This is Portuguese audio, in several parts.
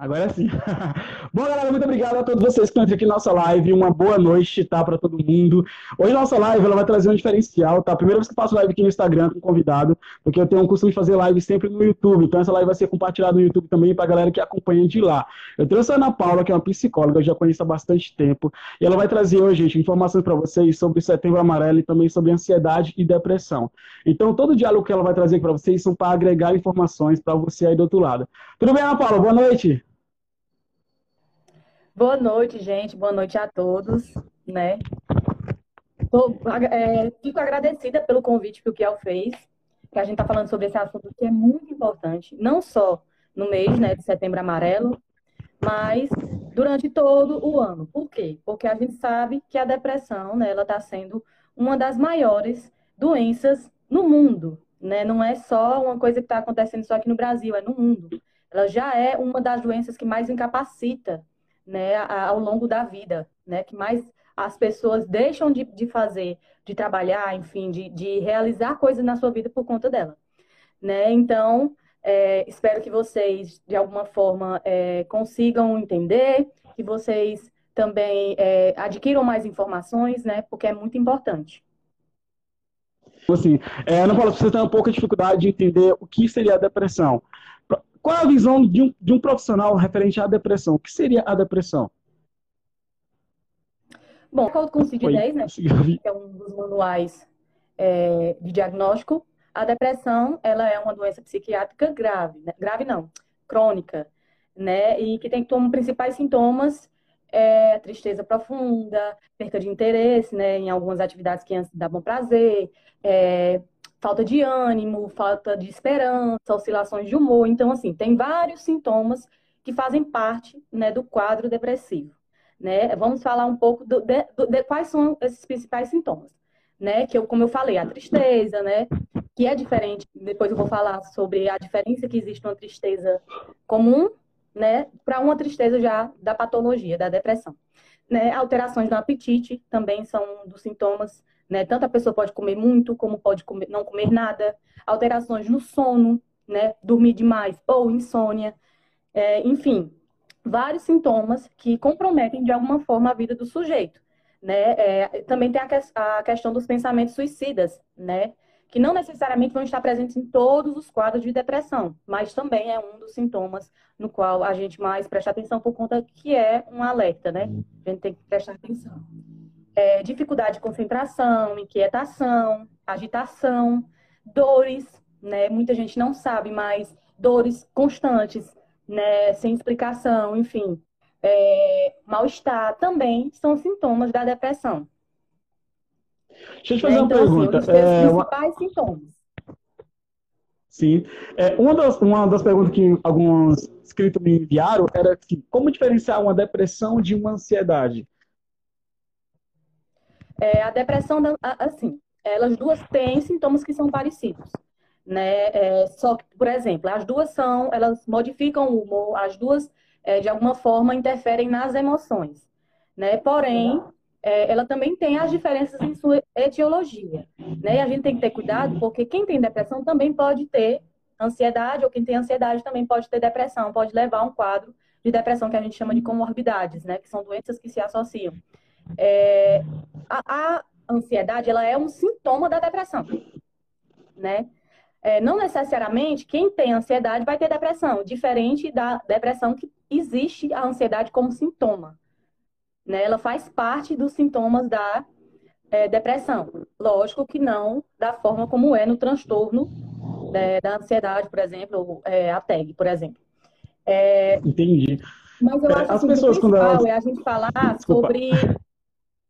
Agora sim. Bom, galera, muito obrigado a todos vocês que estão aqui na nossa live. Uma boa noite, tá, para todo mundo. Hoje nossa live ela vai trazer um diferencial, tá? Primeira vez que eu faço live aqui no Instagram com convidado, porque eu tenho um costume de fazer live sempre no YouTube. Então essa live vai ser compartilhada no YouTube também para galera que acompanha de lá. Eu trouxe a Ana Paula, que é uma psicóloga, eu já conheço há bastante tempo, e ela vai trazer hoje, gente, informações para vocês sobre Setembro Amarelo e também sobre ansiedade e depressão. Então todo o diálogo que ela vai trazer para vocês são para agregar informações para você aí do outro lado. Tudo bem, Ana Paula? Boa noite. Boa noite, gente. Boa noite a todos, né? Tô, é, fico agradecida pelo convite que o Kiel fez, que a gente está falando sobre esse assunto que é muito importante, não só no mês né, de setembro amarelo, mas durante todo o ano. Por quê? Porque a gente sabe que a depressão, né, ela está sendo uma das maiores doenças no mundo, né? Não é só uma coisa que está acontecendo só aqui no Brasil, é no mundo. Ela já é uma das doenças que mais incapacita né, ao longo da vida, né, que mais as pessoas deixam de, de fazer, de trabalhar, enfim, de, de realizar coisas na sua vida por conta dela, né? Então, é, espero que vocês, de alguma forma, é, consigam entender, que vocês também é, adquiram mais informações, né? Porque é muito importante. Assim, é, Ana Paula, você tem um pouco de dificuldade de entender o que seria a depressão. Qual é a visão de um, de um profissional referente à depressão? O que seria a depressão? Bom, o Código com CID-10, né, que é um dos manuais é, de diagnóstico, a depressão ela é uma doença psiquiátrica grave, né? grave não, crônica, né, e que tem como principais sintomas é, tristeza profunda, perca de interesse, né, em algumas atividades que antes davam prazer, é, falta de ânimo, falta de esperança, oscilações de humor. Então, assim, tem vários sintomas que fazem parte né, do quadro depressivo. Né? Vamos falar um pouco do, de, de, quais são esses principais sintomas. Né? Que eu, como eu falei, a tristeza, né? Que é diferente. Depois eu vou falar sobre a diferença que existe uma tristeza comum, né? Para uma tristeza já da patologia, da depressão. Né? Alterações no apetite também são um dos sintomas né? Tanto a pessoa pode comer muito, como pode comer, não comer nada. Alterações no sono, né? Dormir demais ou insônia. É, enfim, vários sintomas que comprometem de alguma forma a vida do sujeito. Né? É, também tem a, que, a, questão dos pensamentos suicidas, né? que não necessariamente vão estar presentes em todos os quadros de depressão, mas também é um dos sintomas no qual a gente mais presta atenção por conta que é um alerta, né? A gente tem que prestar atenção é, dificuldade de concentração, inquietação, agitação, dores, né? Muita gente não sabe, mas dores constantes, né? Sem explicação, enfim. É, mal-estar também são sintomas da depressão. Deixa eu te fazer né? uma então, pergunta. Assim, um é, principais uma... sintomas. Sim. É, uma, das, uma das perguntas que alguns inscritos me enviaram era assim, como diferenciar uma depressão de uma ansiedade? É, a depressão, assim, elas duas têm sintomas que são parecidos. Né? É, só que, por exemplo, as duas são, elas modificam o humor, as duas, é, de alguma forma, interferem nas emoções. Né? Porém, é, ela também tem as diferenças em sua etiologia. Né? E a gente tem que ter cuidado, porque quem tem depressão também pode ter ansiedade, ou quem tem ansiedade também pode ter depressão, pode levar a um quadro de depressão que a gente chama de comorbidades, né? que são doenças que se associam. É, a, a, ansiedade ela é um sintoma da depressão, né? É, não necessariamente quem tem ansiedade vai ter depressão, diferente da depressão que existe a ansiedade como sintoma. Né? Ela faz parte dos sintomas da é, depressão. Lógico que não da forma como é no transtorno né, da ansiedade, por exemplo, é, a TEG, por exemplo. É, Entendi. Mas eu é, acho As que pessoas, o principal quando elas... é a gente falar Desculpa. sobre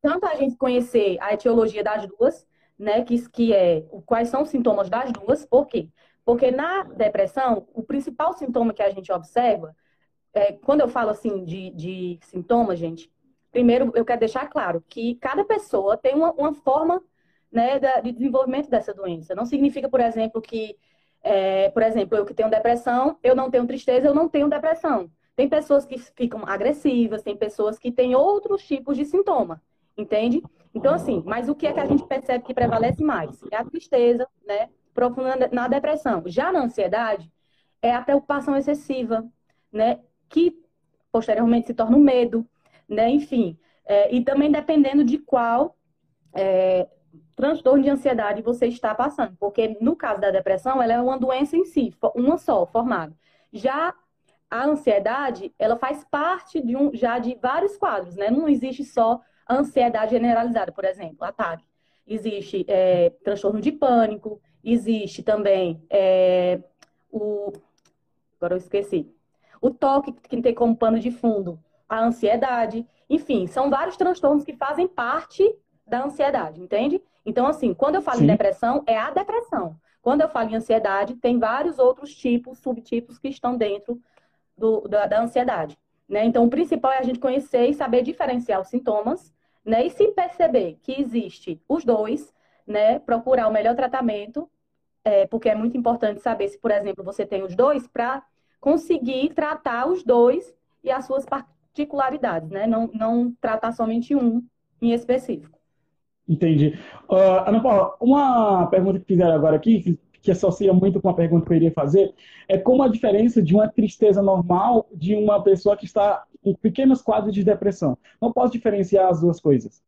tanto a gente conhecer a etiologia das duas, né, que, que é quais são os sintomas das duas, por quê? Porque na depressão, o principal sintoma que a gente observa, é, quando eu falo assim de, de sintomas, gente, primeiro eu quero deixar claro que cada pessoa tem uma, uma forma né, de desenvolvimento dessa doença. Não significa, por exemplo, que, é, por exemplo, eu que tenho depressão, eu não tenho tristeza, eu não tenho depressão. Tem pessoas que ficam agressivas, tem pessoas que têm outros tipos de sintoma. Entende? Então, assim, mas o que é que a gente percebe que prevalece mais? É a tristeza, né? Profunda na depressão. Já na ansiedade, é a preocupação excessiva, né? que posteriormente se torna o medo, né? Enfim, é, e também dependendo de qual é, transtorno de ansiedade você está passando, porque no caso da depressão, ela é uma doença em si, uma só, formada. Já a ansiedade, ela faz parte de um, já de vários quadros, né? Não existe só ansiedade generalizada, por exemplo, ataque. Existe é, transtorno de pânico, existe também é, o. Agora eu esqueci. O toque, que tem como pano de fundo a ansiedade. Enfim, são vários transtornos que fazem parte da ansiedade, entende? Então, assim, quando eu falo Sim. em depressão, é a depressão. Quando eu falo em ansiedade, tem vários outros tipos, subtipos que estão dentro do, da, da, ansiedade. Né? Então, o principal é a gente conhecer e saber diferenciar os sintomas, né? E se perceber que existe os dois, né? Procurar o melhor tratamento, é, porque é muito importante saber se, por exemplo, você tem os dois, para conseguir tratar os dois e as suas particularidades, né? Não, não tratar somente um em específico. Entendi. Uh, Ana Paula, uma pergunta que fizeram agora aqui, que, associa muito com a pergunta que eu iria fazer, é como a diferença de uma tristeza normal de uma pessoa que está pequenos quadros de depressão. Não posso diferenciar as duas coisas.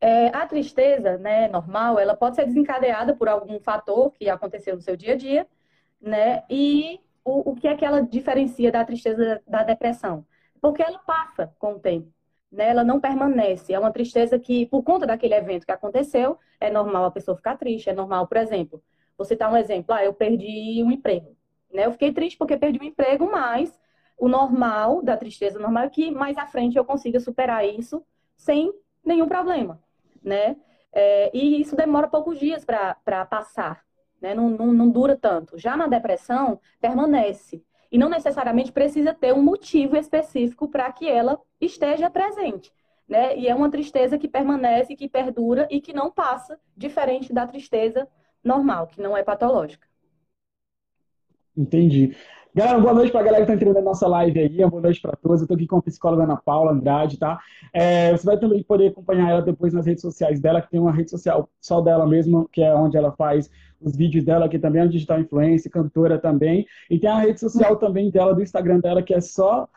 É, a tristeza, né, normal, ela pode ser desencadeada por algum fator que aconteceu no seu dia a dia, né? E o, o que é que ela diferencia da tristeza da depressão? Porque ela passa com o tempo né, ela não permanece. É uma tristeza que, por conta daquele evento que aconteceu, é normal a pessoa ficar triste. É normal, por exemplo, você citar um exemplo, ah, eu perdi um emprego. Né? Eu fiquei triste porque perdi um emprego, mas o normal da tristeza normal é que mais à frente eu consiga superar isso sem nenhum problema, né? É, e isso demora poucos dias para passar, né? Não, não, não dura tanto. Já na depressão, permanece. E não necessariamente precisa ter um motivo específico para que ela esteja presente. Né? E é uma tristeza que permanece, que perdura e que não passa, diferente da tristeza normal, que não é patológica. Entendi. Galera, boa noite para a galera que está entrando na nossa live aí, boa noite para todos. Eu estou aqui com a psicóloga Ana Paula Andrade, tá? É, você vai também poder acompanhar ela depois nas redes sociais dela, que tem uma rede social só dela mesma, que é onde ela faz os vídeos dela, que também é uma digital influencer, cantora também. E tem a rede social também dela, do Instagram dela, que é só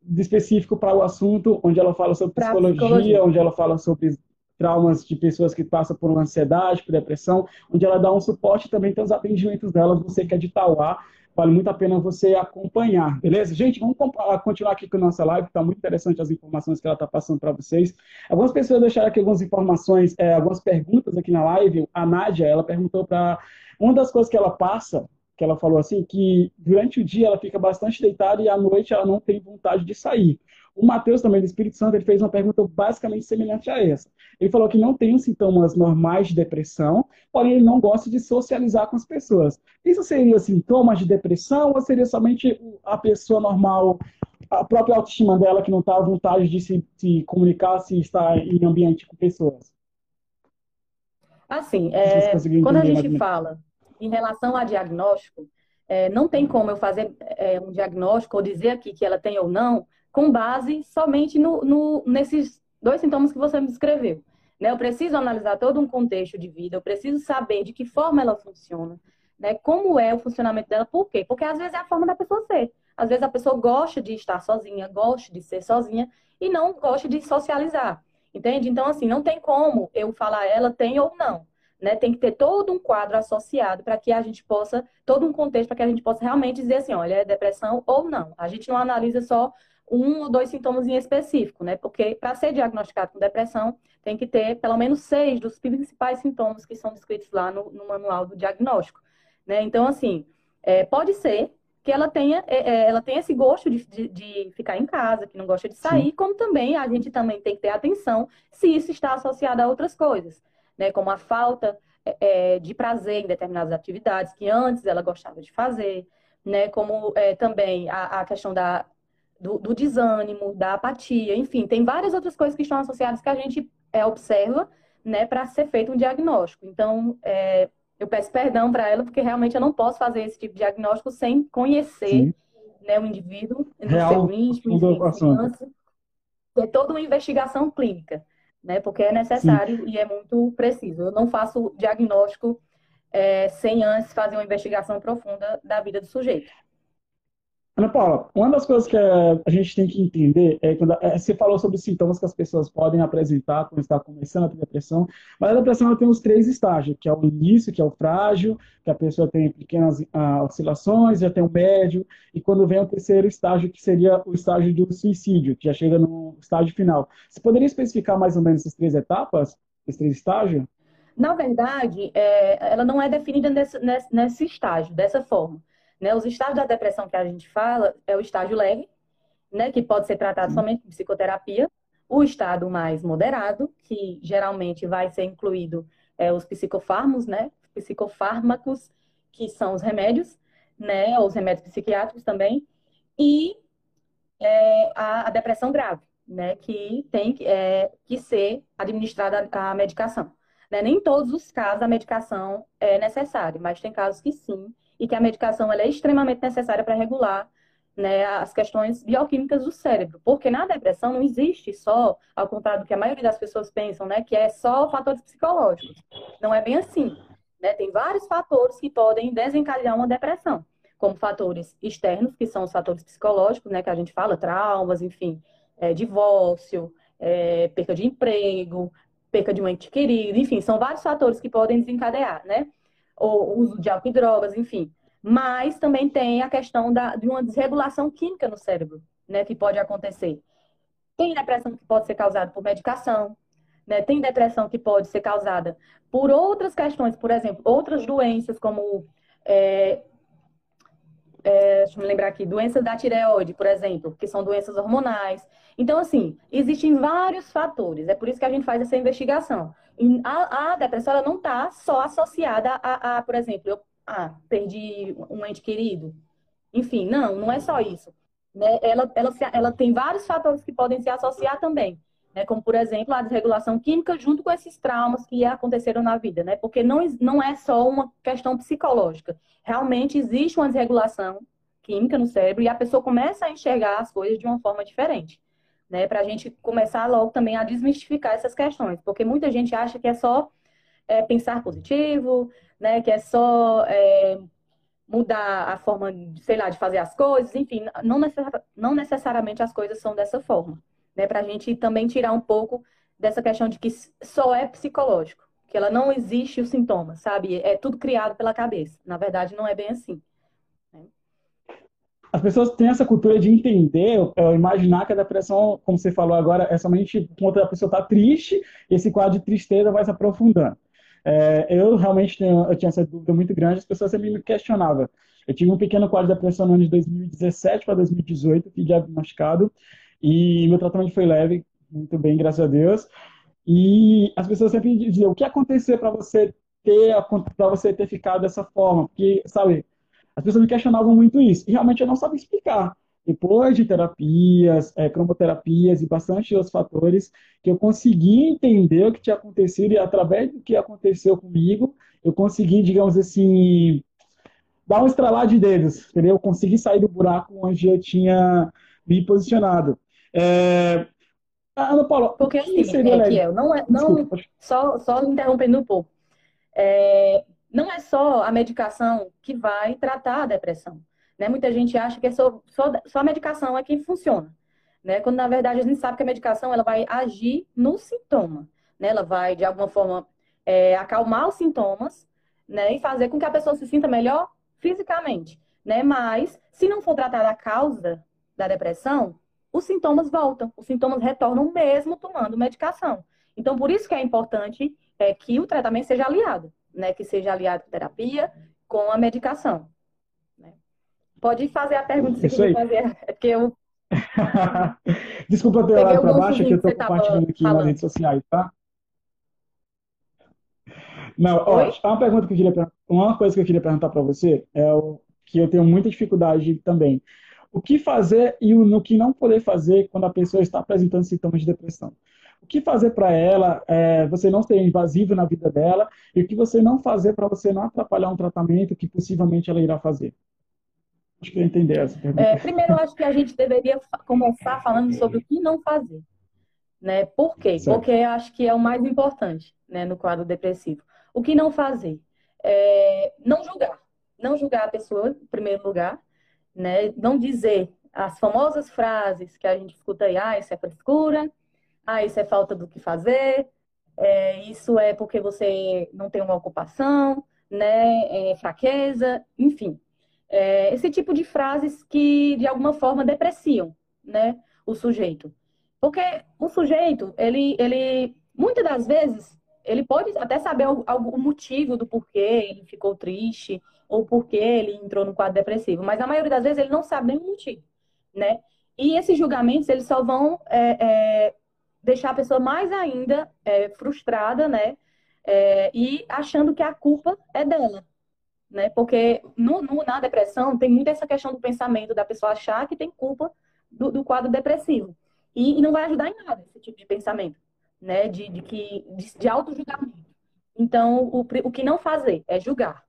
de específico para o assunto, onde ela fala sobre psicologia, psicologia, onde ela fala sobre traumas de pessoas que passam por ansiedade, por depressão, onde ela dá um suporte também tem os atendimentos delas, você que é de Tauá, Vale muito a pena você acompanhar, beleza? Gente, vamos continuar aqui com a nossa live, está muito interessante as informações que ela está passando para vocês. Algumas pessoas deixaram aqui algumas informações, é, algumas perguntas aqui na live. A Nádia, ela perguntou para. Uma das coisas que ela passa, que ela falou assim, que durante o dia ela fica bastante deitada e à noite ela não tem vontade de sair. O Mateus, também do Espírito Santo, ele fez uma pergunta basicamente semelhante a essa. Ele falou que não tem os sintomas normais de depressão, porém ele não gosta de socializar com as pessoas. Isso seria sintomas de depressão ou seria somente a pessoa normal, a própria autoestima dela que não está à vontade de se, se comunicar se está em ambiente com pessoas? Assim, é, quando a gente fala em relação a diagnóstico, é, não tem como eu fazer é, um diagnóstico ou dizer aqui que ela tem ou não, com base somente no, no, nesses dois sintomas que você me descreveu. Né? Eu preciso analisar todo um contexto de vida, eu preciso saber de que forma ela funciona, né? como é o funcionamento dela, por quê? Porque às vezes é a forma da pessoa ser. Às vezes a pessoa gosta de estar sozinha, gosta de ser sozinha e não gosta de socializar, entende? Então, assim, não tem como eu falar ela tem ou não. Né? Tem que ter todo um quadro associado para que a gente possa, todo um contexto para que a gente possa realmente dizer assim, olha, é depressão ou não. A gente não analisa só um ou dois sintomas em específico, né? Porque para ser diagnosticado com depressão, tem que ter pelo menos seis dos principais sintomas que são descritos lá no, no manual do diagnóstico, né? Então, assim, é, pode ser que ela tenha, é, é, ela tenha esse gosto de, de, de, ficar em casa, que não gosta de sair, Sim. como também a gente também tem que ter atenção se isso está associado a outras coisas, né? Como a falta é, é de prazer em determinadas atividades que antes ela gostava de fazer, né? Como é, também a, a questão da do, do, desânimo, da apatia, enfim, tem várias outras coisas que estão associadas que a gente é, observa, né, para ser feito um diagnóstico. Então, é, eu peço perdão para ela, porque realmente eu não posso fazer esse tipo de diagnóstico sem conhecer né, o indivíduo, no seu íntimo, enfim, ter toda uma investigação clínica, né, porque é necessário Sim. e é muito preciso. Eu não faço diagnóstico é, sem antes fazer uma investigação profunda da vida do sujeito. Ana Paula, uma das coisas que a gente tem que entender é quando é, você falou sobre os sintomas que as pessoas podem apresentar quando está começando a ter depressão, mas a depressão tem os três estágios, que é o início, que é o frágil, que a pessoa tem pequenas ah, oscilações, já tem o médio, e quando vem o terceiro estágio, que seria o estágio do suicídio, que já chega no estágio final. Você poderia especificar mais ou menos essas três etapas, esses três estágios? Na verdade, é, ela não é definida nesse, nesse estágio, dessa forma. Né? Os estágios da depressão que a gente fala é o estágio leve, né, que pode ser tratado somente com psicoterapia, o estado mais moderado, que geralmente vai ser incluído é, os psicofármacos, né, psicofármacos, que são os remédios, né, os remédios psiquiátricos também, e é, a, a, depressão grave, né, que tem é, que ser administrada a medicação. Né? Nem em todos os casos a medicação é necessária, mas tem casos que sim, e que a medicação é extremamente necessária para regular né, as questões bioquímicas do cérebro. Porque na depressão não existe só, ao contrário do que a maioria das pessoas pensam, né, que é só fatores psicológicos. Não é bem assim. Né? Tem vários fatores que podem desencadear uma depressão, como fatores externos, que são os fatores psicológicos, né, que a gente fala, traumas, enfim, é, divórcio, é, perca de emprego, perca de um ente querido, enfim, são vários fatores que podem desencadear, né? Ou uso de álcool e drogas, enfim. Mas também tem a questão da, de uma desregulação química no cérebro, né, que pode acontecer. Tem depressão que pode ser causada por medicação, né? Tem depressão que pode ser causada por outras questões, por exemplo, outras doenças como é, é, deixa eu me lembrar aqui, doenças da tireoide, por exemplo, que são doenças hormonais. Então, assim, existem vários fatores. É por isso que a gente faz essa investigação. A, a depressão ela não está só associada a, a, por exemplo, eu ah, perdi um ente querido. Enfim, não, não é só isso. Né? Ela, ela, ela tem vários fatores que podem se associar também. Né? Como, por exemplo, a desregulação química junto com esses traumas que aconteceram na vida. Né? Porque não, não é só uma questão psicológica. Realmente existe uma desregulação química no cérebro e a pessoa começa a enxergar as coisas de uma forma diferente né? Para a gente começar logo também a desmistificar essas questões, porque muita gente acha que é só é, pensar positivo, né? Que é só é, mudar a forma, sei lá, de fazer as coisas, enfim, não, não necessariamente as coisas são dessa forma, né? Para a gente também tirar um pouco dessa questão de que só é psicológico, que ela não existe os sintomas, sabe? É tudo criado pela cabeça. Na verdade, não é bem assim as pessoas têm essa cultura de entender, imaginar que a depressão, como você falou agora, é somente quando a pessoa está triste, esse quadro de tristeza vai se aprofundando. É, eu realmente tenho, eu tinha essa dúvida muito grande, as pessoas sempre me questionavam. Eu tive um pequeno quadro de depressão no ano de 2017 para 2018, fui diagnosticado, e meu tratamento foi leve, muito bem, graças a Deus. E as pessoas sempre diziam, o que aconteceu para você ter para você ter ficado dessa forma? Porque, sabe, as pessoas me questionavam muito isso. E realmente eu não sabia explicar. Depois de terapias, é, cromoterapias e bastante outros fatores, que eu consegui entender o que tinha acontecido e através do que aconteceu comigo, eu consegui, digamos assim, dar um estralar de dedos, entendeu? Eu consegui sair do buraco onde eu tinha me posicionado. É... Ana Paula, Porque assim, seria é que eu não, é, não Desculpa, só, só interrompendo um pouco. É, não é só a medicação que vai tratar a depressão. Né? Muita gente acha que é só, só, só a medicação é quem funciona. Né? Quando, na verdade, a gente sabe que a medicação ela vai agir no sintoma. Né? Ela vai, de alguma forma, é, acalmar os sintomas né? e fazer com que a pessoa se sinta melhor fisicamente. Né? Mas, se não for tratada a causa da depressão, os sintomas voltam. Os sintomas retornam mesmo tomando medicação. Então, por isso que é importante é, que o tratamento seja aliado né, que seja aliado com terapia, com a medicação. Né? Pode fazer a pergunta se quiser fazer, é porque eu. Desculpa ter olhado para baixo, que eu estou compartilhando aqui falando. nas redes sociais, tá? Não, ó, uma pergunta que eu queria uma coisa que eu queria perguntar para você é o que eu tenho muita dificuldade também. O que fazer e o no que não poder fazer quando a pessoa está apresentando sintomas de depressão? O que fazer para ela, é, você não ser invasivo na vida dela, e o que você não fazer para você não atrapalhar um tratamento que possivelmente ela irá fazer. Acho que eu entender essa pergunta. É, primeiro, acho que a gente deveria começar falando sobre o que não fazer. Né? Por quê? Certo. Porque acho que é o mais importante né, no quadro depressivo. O que não fazer? É, não julgar. Não julgar a pessoa, em primeiro lugar. né? Não dizer as famosas frases que a gente escuta aí, ah, isso é frescura, ah, isso é falta do que fazer, é, isso é porque você não tem uma ocupação, né? É fraqueza, enfim. É, esse tipo de frases que, de alguma forma, depreciam, né? O sujeito. Porque o sujeito, ele, ele muitas das vezes, ele pode até saber o, o motivo do porquê ele ficou triste ou porquê ele entrou no quadro depressivo, mas a maioria das vezes ele não sabe nenhum motivo, né? E esses julgamentos, eles só vão é, é, deixar a pessoa mais ainda é, frustrada, né? É, e achando que a culpa é dela, né? Porque no, no, na depressão tem muito essa questão do pensamento da pessoa achar que tem culpa do, do quadro depressivo. E, e, não vai ajudar em nada esse tipo de pensamento né? De, de, que, de, de auto-julgamento. Então, o, o que não fazer é julgar,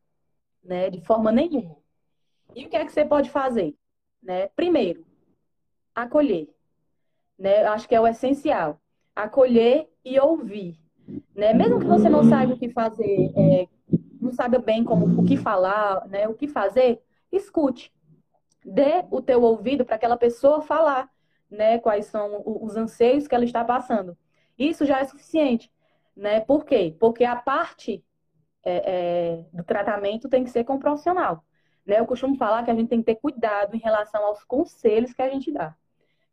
né? De forma nenhuma. E o que é que você pode fazer? Né? Primeiro, acolher. Né? Acho que é o essencial. Acolher e ouvir. Né? Mesmo que você não saiba o que fazer, é, não saiba bem como o que falar, né? o que fazer, escute. Dê o teu ouvido para aquela pessoa falar né? quais são os anseios que ela está passando. Isso já é suficiente. Né? Por quê? Porque a parte é, é, do tratamento tem que ser com profissional. Né? Eu costumo falar que a gente tem que ter cuidado em relação aos conselhos que a gente dá.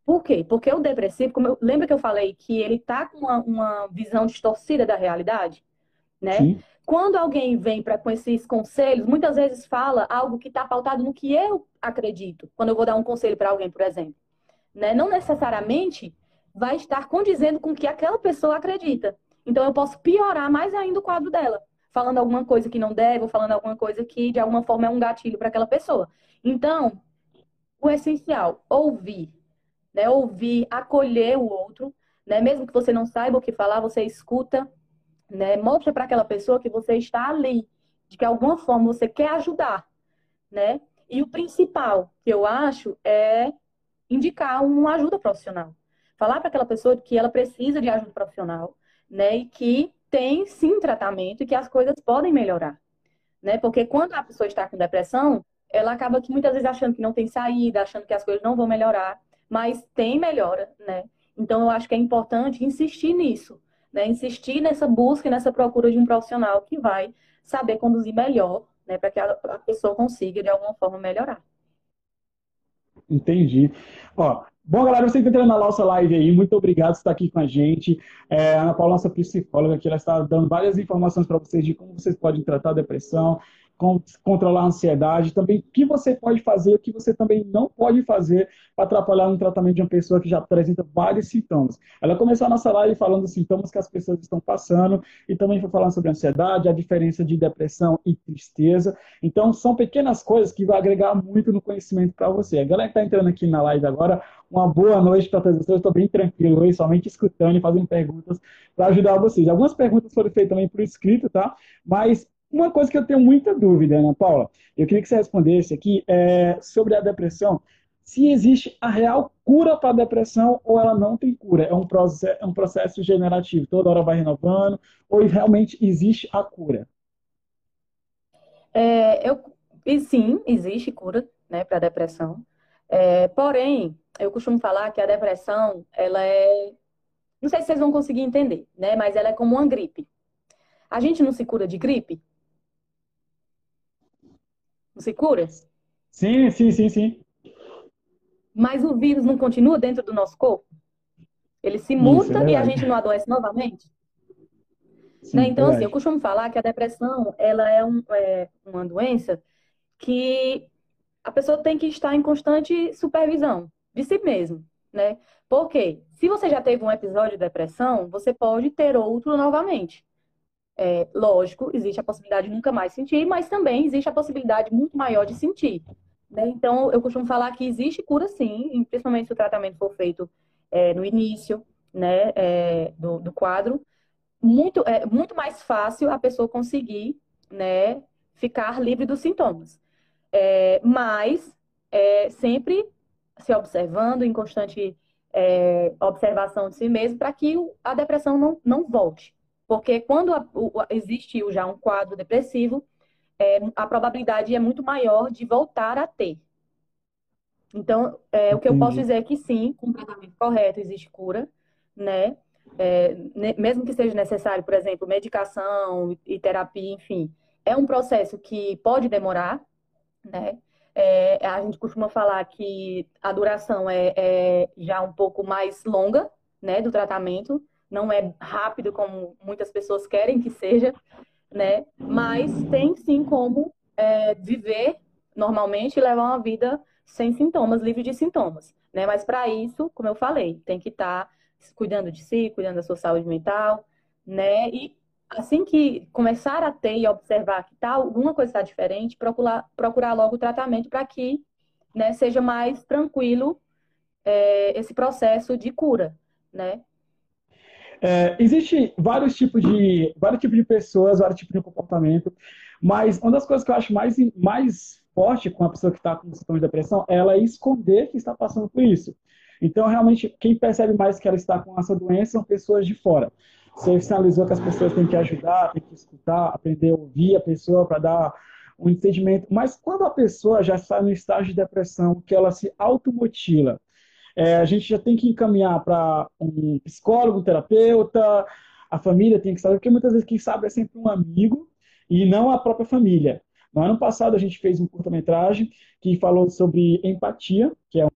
Por quê? Porque o depressivo, como eu, lembra que eu falei que ele está com uma, uma, visão distorcida da realidade? Né? Sim. Quando alguém vem para com esses conselhos, muitas vezes fala algo que está pautado no que eu acredito. Quando eu vou dar um conselho para alguém, por exemplo. Né? Não necessariamente vai estar condizendo com o que aquela pessoa acredita. Então eu posso piorar mais ainda o quadro dela, falando alguma coisa que não deve, ou falando alguma coisa que de alguma forma é um gatilho para aquela pessoa. Então, o essencial, ouvir, né? Ouvir, acolher o outro, né? Mesmo que você não saiba o que falar, você escuta, né? Mostra para aquela pessoa que você está ali, de que alguma forma você quer ajudar, né? E o principal que eu acho é indicar uma ajuda profissional falar para aquela pessoa que ela precisa de ajuda profissional, né? E que tem sim tratamento e que as coisas podem melhorar, né? Porque quando a pessoa está com depressão, ela acaba que muitas vezes achando que não tem saída, achando que as coisas não vão melhorar, mas tem melhora, né? Então eu acho que é importante insistir nisso, né? Insistir nessa busca e nessa procura de um profissional que vai saber conduzir melhor, né? Para que a pessoa consiga de alguma forma melhorar. Entendi. Ó, Bom, galera, você que entrando na nossa live aí, muito obrigado por estar aqui com a gente. É, a Ana Paula, nossa psicóloga aqui, ela está dando várias informações para vocês de como vocês podem tratar a depressão, controlar a ansiedade, também o que você pode fazer, o que você também não pode fazer para atrapalhar no tratamento de uma pessoa que já apresenta vários sintomas. Ela começou a nossa live falando dos sintomas que as pessoas estão passando e também foi falando sobre ansiedade, a diferença de depressão e tristeza. Então, são pequenas coisas que vão agregar muito no conhecimento para você. A galera que está entrando aqui na live agora, uma boa noite para todas vocês. Estou bem tranquilo hoje, somente escutando e fazendo perguntas para ajudar vocês. Algumas perguntas foram feitas também por escrito, tá? Mas uma coisa que eu tenho muita dúvida, Ana Paula, eu queria que você respondesse aqui é sobre a depressão. Se existe a real cura para a depressão ou ela não tem cura? É um processo, é um processo generativo, toda hora vai renovando, ou realmente existe a cura? É, eu, e sim, existe cura né, para a depressão. É, porém, eu costumo falar que a depressão, ela é. Não sei se vocês vão conseguir entender, né? Mas ela é como uma gripe. A gente não se cura de gripe? Você cura? Sim, sim, sim, sim. Mas o vírus não continua dentro do nosso corpo? Ele se muta é e a gente não adoece novamente? Sim, né? Então, assim, eu costumo falar que a depressão ela é, um, é uma doença que a pessoa tem que estar em constante supervisão de si mesmo, né? Porque se você já teve um episódio de depressão, você pode ter outro novamente. É, lógico, existe a possibilidade de nunca mais sentir, mas também existe a possibilidade muito maior de sentir. Né? Então, eu costumo falar que existe cura sim, principalmente se o tratamento for feito é, no início né, é, do, do, quadro. Muito, é muito mais fácil a pessoa conseguir né, ficar livre dos sintomas. É, mas é, sempre se observando, em constante é, observação de si mesmo, para que a depressão não, não volte. Porque quando a, o, existiu já um quadro depressivo, é, a probabilidade é muito maior de voltar a ter. Então, é, o que eu posso dizer é que sim, com o tratamento correto existe cura, né? É, mesmo que seja necessário, por exemplo, medicação e terapia, enfim, é um processo que pode demorar, né? É, a gente costuma falar que a duração é, é, já um pouco mais longa, né, do tratamento, não é rápido como muitas pessoas querem que seja, né? Mas tem sim como é, viver normalmente e levar uma vida sem sintomas, livre de sintomas, né? Mas para isso, como eu falei, tem que estar tá cuidando de si, cuidando da sua saúde mental, né? E assim que começar a ter e observar que tá, alguma coisa está diferente, procurar, procurar logo o tratamento para que né, seja mais tranquilo é, esse processo de cura, né? É, existe vários tipos de vários tipos de pessoas, vários tipos de comportamento, mas uma das coisas que eu acho mais, mais forte com a pessoa que está com sintomas de depressão é ela esconder que está passando por isso. Então, realmente, quem percebe mais que ela está com essa doença são pessoas de fora. Você sinalizou que as pessoas têm que ajudar, têm que escutar, aprender a ouvir a pessoa para dar um entendimento. Mas quando a pessoa já está no estágio de depressão, que ela se automutila, é, a gente já tem que encaminhar para um psicólogo, um terapeuta, a família tem que saber, porque muitas vezes quem sabe é sempre um amigo e não a própria família. No ano passado a gente fez um curta-metragem que falou sobre empatia, que é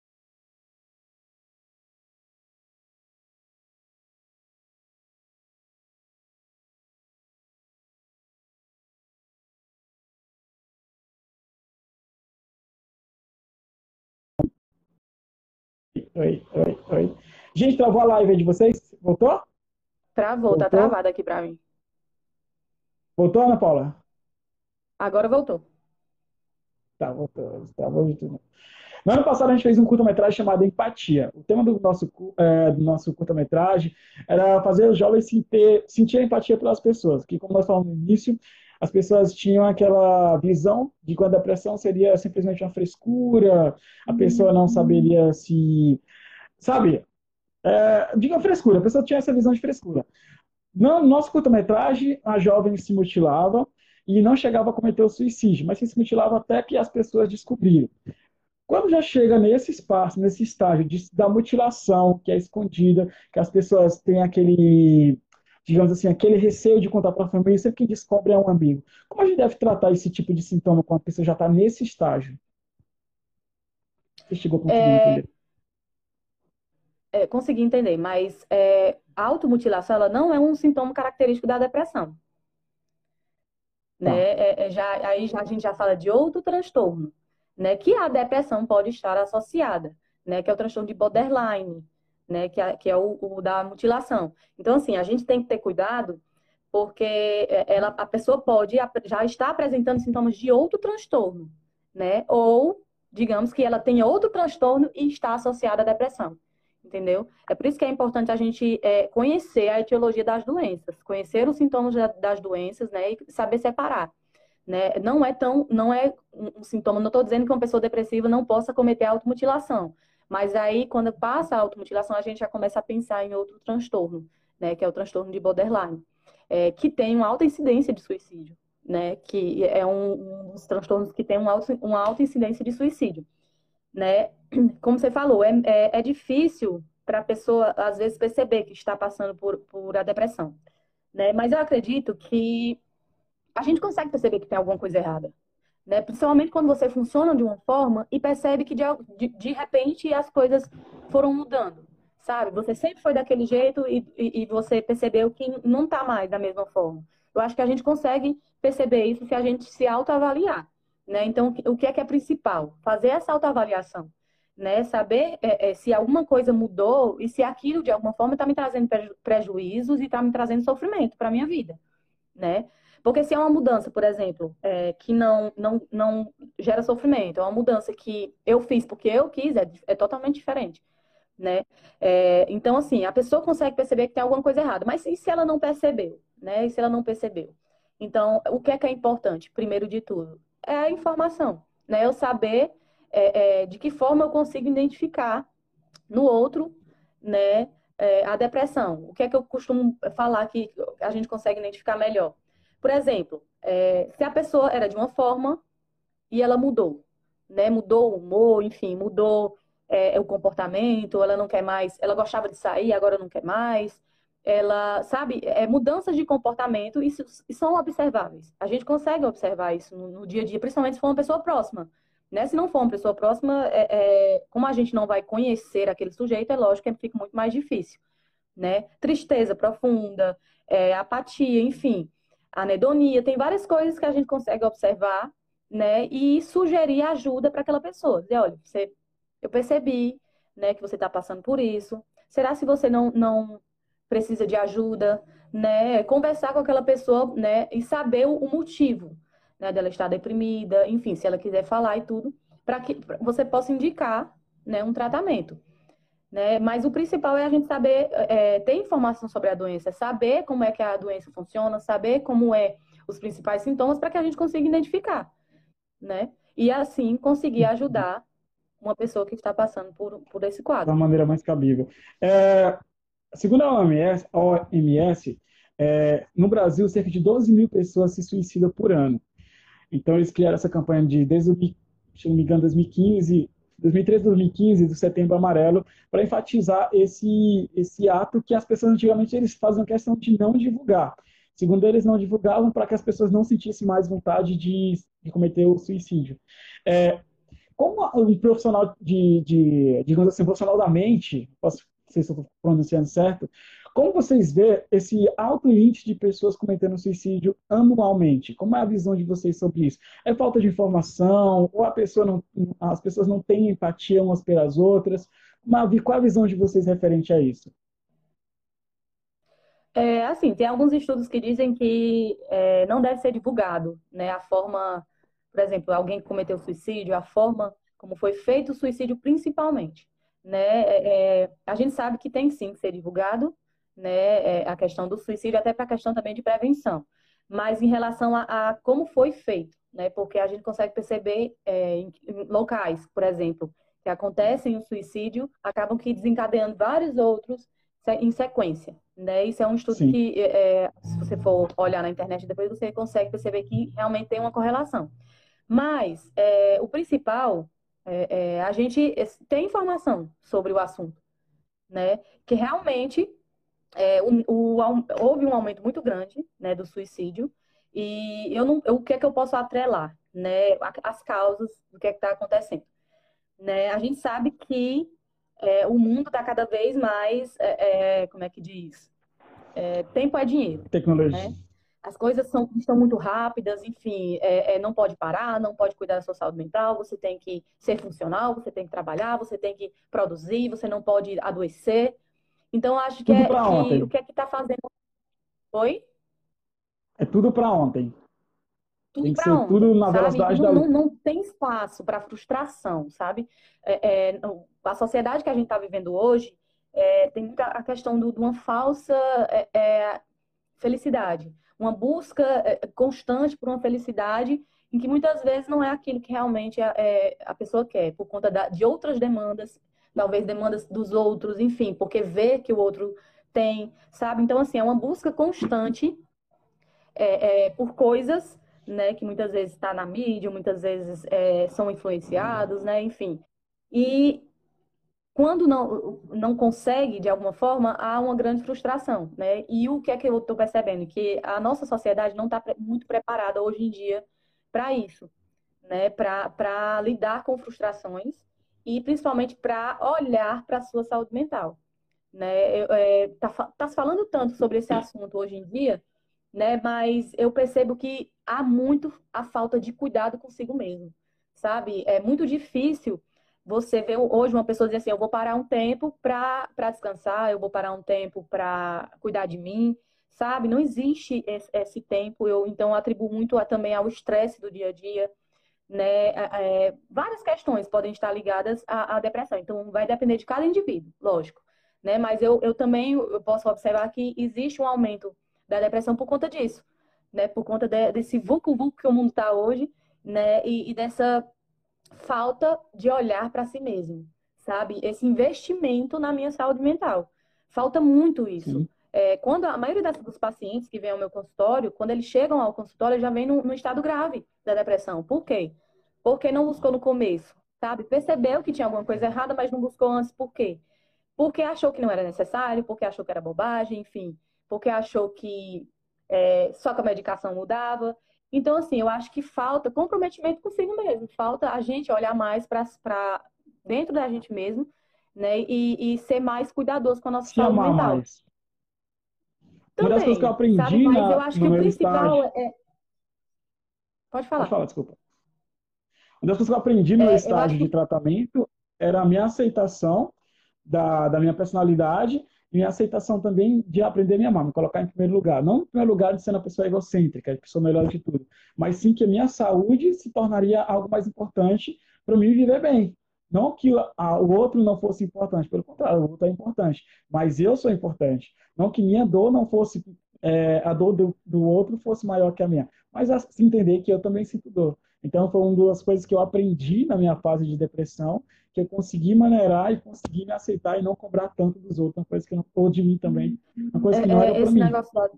Oi, oi, oi. Gente, travou a live aí de vocês? Voltou? Travou, tá Voltou? tá travado aqui pra mim. Voltou, Ana Paula? Agora voltou. Tá, voltou. Travou de tudo. No ano passado a gente fez um curta-metragem chamado Empatia. O tema do nosso, é, do nosso curta-metragem era fazer os jovens sentir, sentir empatia pelas pessoas. Que, como nós falamos no início, as pessoas tinham aquela visão de que a depressão seria simplesmente uma frescura, a pessoa não saberia se. Sabe? É, diga frescura, a pessoa tinha essa visão de frescura. No nosso curta-metragem, a jovem se mutilava e não chegava a cometer o suicídio, mas se mutilava até que as pessoas descobriram. Quando já chega nesse espaço, nesse estágio de, da mutilação, que é escondida, que as pessoas têm aquele digamos assim, aquele receio de contar para a família, sempre que descobre é um amigo. Como a gente deve tratar esse tipo de sintoma quando a pessoa já está nesse estágio? Você chegou a conseguir é... entender? É, consegui entender, mas é, a automutilação ela não é um sintoma característico da depressão. Tá. Né? É, é, já, aí já, a gente já fala de outro transtorno, né? que a depressão pode estar associada, né? que é o transtorno de borderline, né, que é, que é o, o, da mutilação. Então, assim, a gente tem que ter cuidado, porque é, ela, a pessoa pode já estar apresentando sintomas de outro transtorno, né? Ou, digamos que ela tenha outro transtorno e está associada à depressão, entendeu? É por isso que é importante a gente é, conhecer a etiologia das doenças, conhecer os sintomas das doenças, né, e saber separar. Né? Não é tão, não é um sintoma, não estou dizendo que uma pessoa depressiva não possa cometer automutilação, mas aí, quando passa a automutilação, a gente já começa a pensar em outro transtorno, né? Que é o transtorno de borderline, é, que tem uma alta incidência de suicídio, né? Que é um, um dos transtornos que tem uma alta, uma alta incidência de suicídio, né? Como você falou, é, é, é difícil para a pessoa, às vezes, perceber que está passando por, por a depressão, né? Mas eu acredito que a gente consegue perceber que tem alguma coisa errada, né? Principalmente quando você funciona de uma forma e percebe que de, de, de repente as coisas foram mudando, sabe? Você sempre foi daquele jeito e, e, e você percebeu que não está mais da mesma forma. Eu acho que a gente consegue perceber isso se a gente se autoavaliar, né? Então, o que é que é principal? Fazer essa autoavaliação, né? Saber é, é, se alguma coisa mudou e se aquilo, de alguma forma, está me trazendo prejuízos e está me trazendo sofrimento para minha vida, né? Porque se é uma mudança, por exemplo, é, que não, não, não gera sofrimento, é uma mudança que eu fiz porque eu quis, é, é totalmente diferente. Né? É, então, assim, a pessoa consegue perceber que tem alguma coisa errada, mas e se ela não percebeu? Né? E se ela não percebeu? Então, o que é que é importante, primeiro de tudo? É a informação, né? Eu saber é, é, de que forma eu consigo identificar no outro, né, é, a depressão. O que é que eu costumo falar que a gente consegue identificar melhor? Por exemplo, é, se a pessoa era de uma forma e ela mudou, né? Mudou o humor, enfim, mudou é, o comportamento, ela não quer mais, ela gostava de sair, agora não quer mais. Ela, sabe, é, mudanças de comportamento isso, são observáveis. A gente consegue observar isso no, no, dia a dia, principalmente se for uma pessoa próxima. Né? Se não for uma pessoa próxima, é, é, como a gente não vai conhecer aquele sujeito, é lógico que fica muito mais difícil. Né? Tristeza profunda, é, apatia, enfim, anedonia, tem várias coisas que a gente consegue observar né? E sugerir ajuda para aquela pessoa. Dizer, olha, você, eu percebi, né, que você está passando por isso. Será se você não, não precisa de ajuda, né? Conversar com aquela pessoa, né? E saber o, motivo, né? Dela estar deprimida, enfim, se ela quiser falar e tudo, para que você possa indicar, né? Um tratamento. Né? Mas o principal é a gente saber, é, ter informação sobre a doença, saber como é que a doença funciona, saber como é os principais sintomas para que a gente consiga identificar né? E assim conseguir ajudar uma pessoa que está passando por, por esse quadro. Da maneira mais cabível. É, segundo a OMS, a OMS é, no Brasil, cerca de 12 mil pessoas se suicidam por ano. Então, eles criaram essa campanha de, desde, se não me engano, 2015, 2013, 2015, do Setembro Amarelo, para enfatizar esse, esse ato que as pessoas antigamente eles fazem questão de não divulgar. Segundo eles, não divulgavam para que as pessoas não sentissem mais vontade de, de cometer o suicídio. É, como um profissional de, de, digamos assim, um profissional da mente, posso não sei se estou pronunciando certo, como vocês vê esse alto índice de pessoas cometendo suicídio anualmente? Como é a visão de vocês sobre isso? É falta de informação? Ou pessoa não, as pessoas não têm empatia umas pelas outras? Qual a visão de vocês referente a isso? É, assim, tem alguns estudos que dizem que é, não deve ser divulgado, né? A forma, por exemplo, alguém que cometeu suicídio, a forma como foi feito o suicídio, principalmente, né? É, é a gente sabe que tem sim que ser divulgado, né? É, a questão do suicídio, até para a questão também de prevenção. Mas em relação a, a, como foi feito, né? Porque a gente consegue perceber é, em, em locais, por exemplo, que acontecem o suicídio, acabam que desencadeando vários outros em sequência. Né? Isso é um estudo Sim. que, é, se você for olhar na internet depois, você consegue perceber que realmente tem uma correlação. Mas é, o principal, é, é a gente tem informação sobre o assunto, né? Que realmente é, o, o, houve um aumento muito grande né, do suicídio e eu não, eu, o que é que eu posso atrelar, né? As causas do que é está acontecendo. Né? A gente sabe que é, o mundo está cada vez mais, é, é, como é que diz? É, tempo é dinheiro. Tecnologia. Né? As coisas são, estão muito rápidas, enfim, é, não pode parar, não pode cuidar da sua saúde mental, você tem que ser funcional, você tem que trabalhar, você tem que produzir, você não pode adoecer. Então, acho que, é, que o que é que está fazendo. Oi? É tudo para ontem. Tudo tem que ser ontem, tudo na velocidade não, da... não, não tem espaço para frustração, sabe? É, é, a sociedade que a gente está vivendo hoje é, tem muita a questão do, de uma falsa é, é, felicidade, uma busca é, constante por uma felicidade em que muitas vezes não é aquilo que realmente a, a pessoa quer, por conta da, de outras demandas, talvez demandas dos outros, enfim, porque vê que o outro tem, sabe? Então, assim, é uma busca constante por coisas né, que muitas vezes está na mídia, muitas vezes é, são influenciados, né, enfim. E quando não, não consegue, de alguma forma, há uma grande frustração, né? E o que é que eu estou percebendo? Que a nossa sociedade não está muito preparada hoje em dia para isso, né? Para lidar com frustrações e principalmente para olhar para a sua saúde mental, né? É, tá, tá se falando tanto sobre esse assunto hoje em dia né? Mas eu percebo que há muito a falta de cuidado consigo mesmo, sabe? É muito difícil você ver hoje uma pessoa dizer assim, eu vou parar um tempo para descansar, eu vou parar um tempo para cuidar de mim, sabe? Não existe esse, esse tempo. Eu então atribuo muito a, também ao estresse do dia a dia, né? É, várias questões podem estar ligadas à, à, depressão. Então vai depender de cada indivíduo, lógico, né? Mas eu, eu também eu posso observar que existe um aumento da depressão por conta disso, né? Por conta de, desse vulco-vulco que o mundo está hoje, né? E, e, dessa falta de olhar para si mesmo, sabe? Esse investimento na minha saúde mental. Falta muito isso. É, quando a maioria das, dos pacientes que vêm ao meu consultório, quando eles chegam ao consultório, já vem no estado grave da depressão. Por quê? Por que não buscou no começo? Sabe? Percebeu que tinha alguma coisa errada, mas não buscou antes. Por quê? Porque achou que não era necessário, porque achou que era bobagem, enfim. Porque achou que é, só com a medicação mudava. Então, assim, eu acho que falta comprometimento consigo mesmo. Falta a gente olhar mais para dentro da gente mesmo, né? E, e, ser mais cuidadoso com a nossa Se saúde mental. Mais. Também, Uma das coisas que eu aprendi sabe? Mas eu acho que o principal estágio... é... Pode falar. Pode falar, desculpa. Uma das coisas que eu aprendi no é, estágio que... de tratamento era a minha aceitação da, da minha personalidade e minha aceitação também de aprender a me amar, me colocar em primeiro lugar. Não em primeiro lugar de ser uma pessoa egocêntrica, que sou melhor de tudo, mas sim que a minha saúde se tornaria algo mais importante para mim viver bem. Não que a, o outro não fosse importante, pelo contrário, o outro é importante, mas eu sou importante. Não que minha dor não fosse, é, a dor do, do, outro fosse maior que a minha, mas a, se entender que eu também sinto dor. Então, foi uma das coisas que eu aprendi na minha fase de depressão, que eu consegui maneirar e consegui me aceitar e não cobrar tanto dos outros, uma coisa que não, ou de mim também, uma coisa que não é, era esse mim. Negócio da,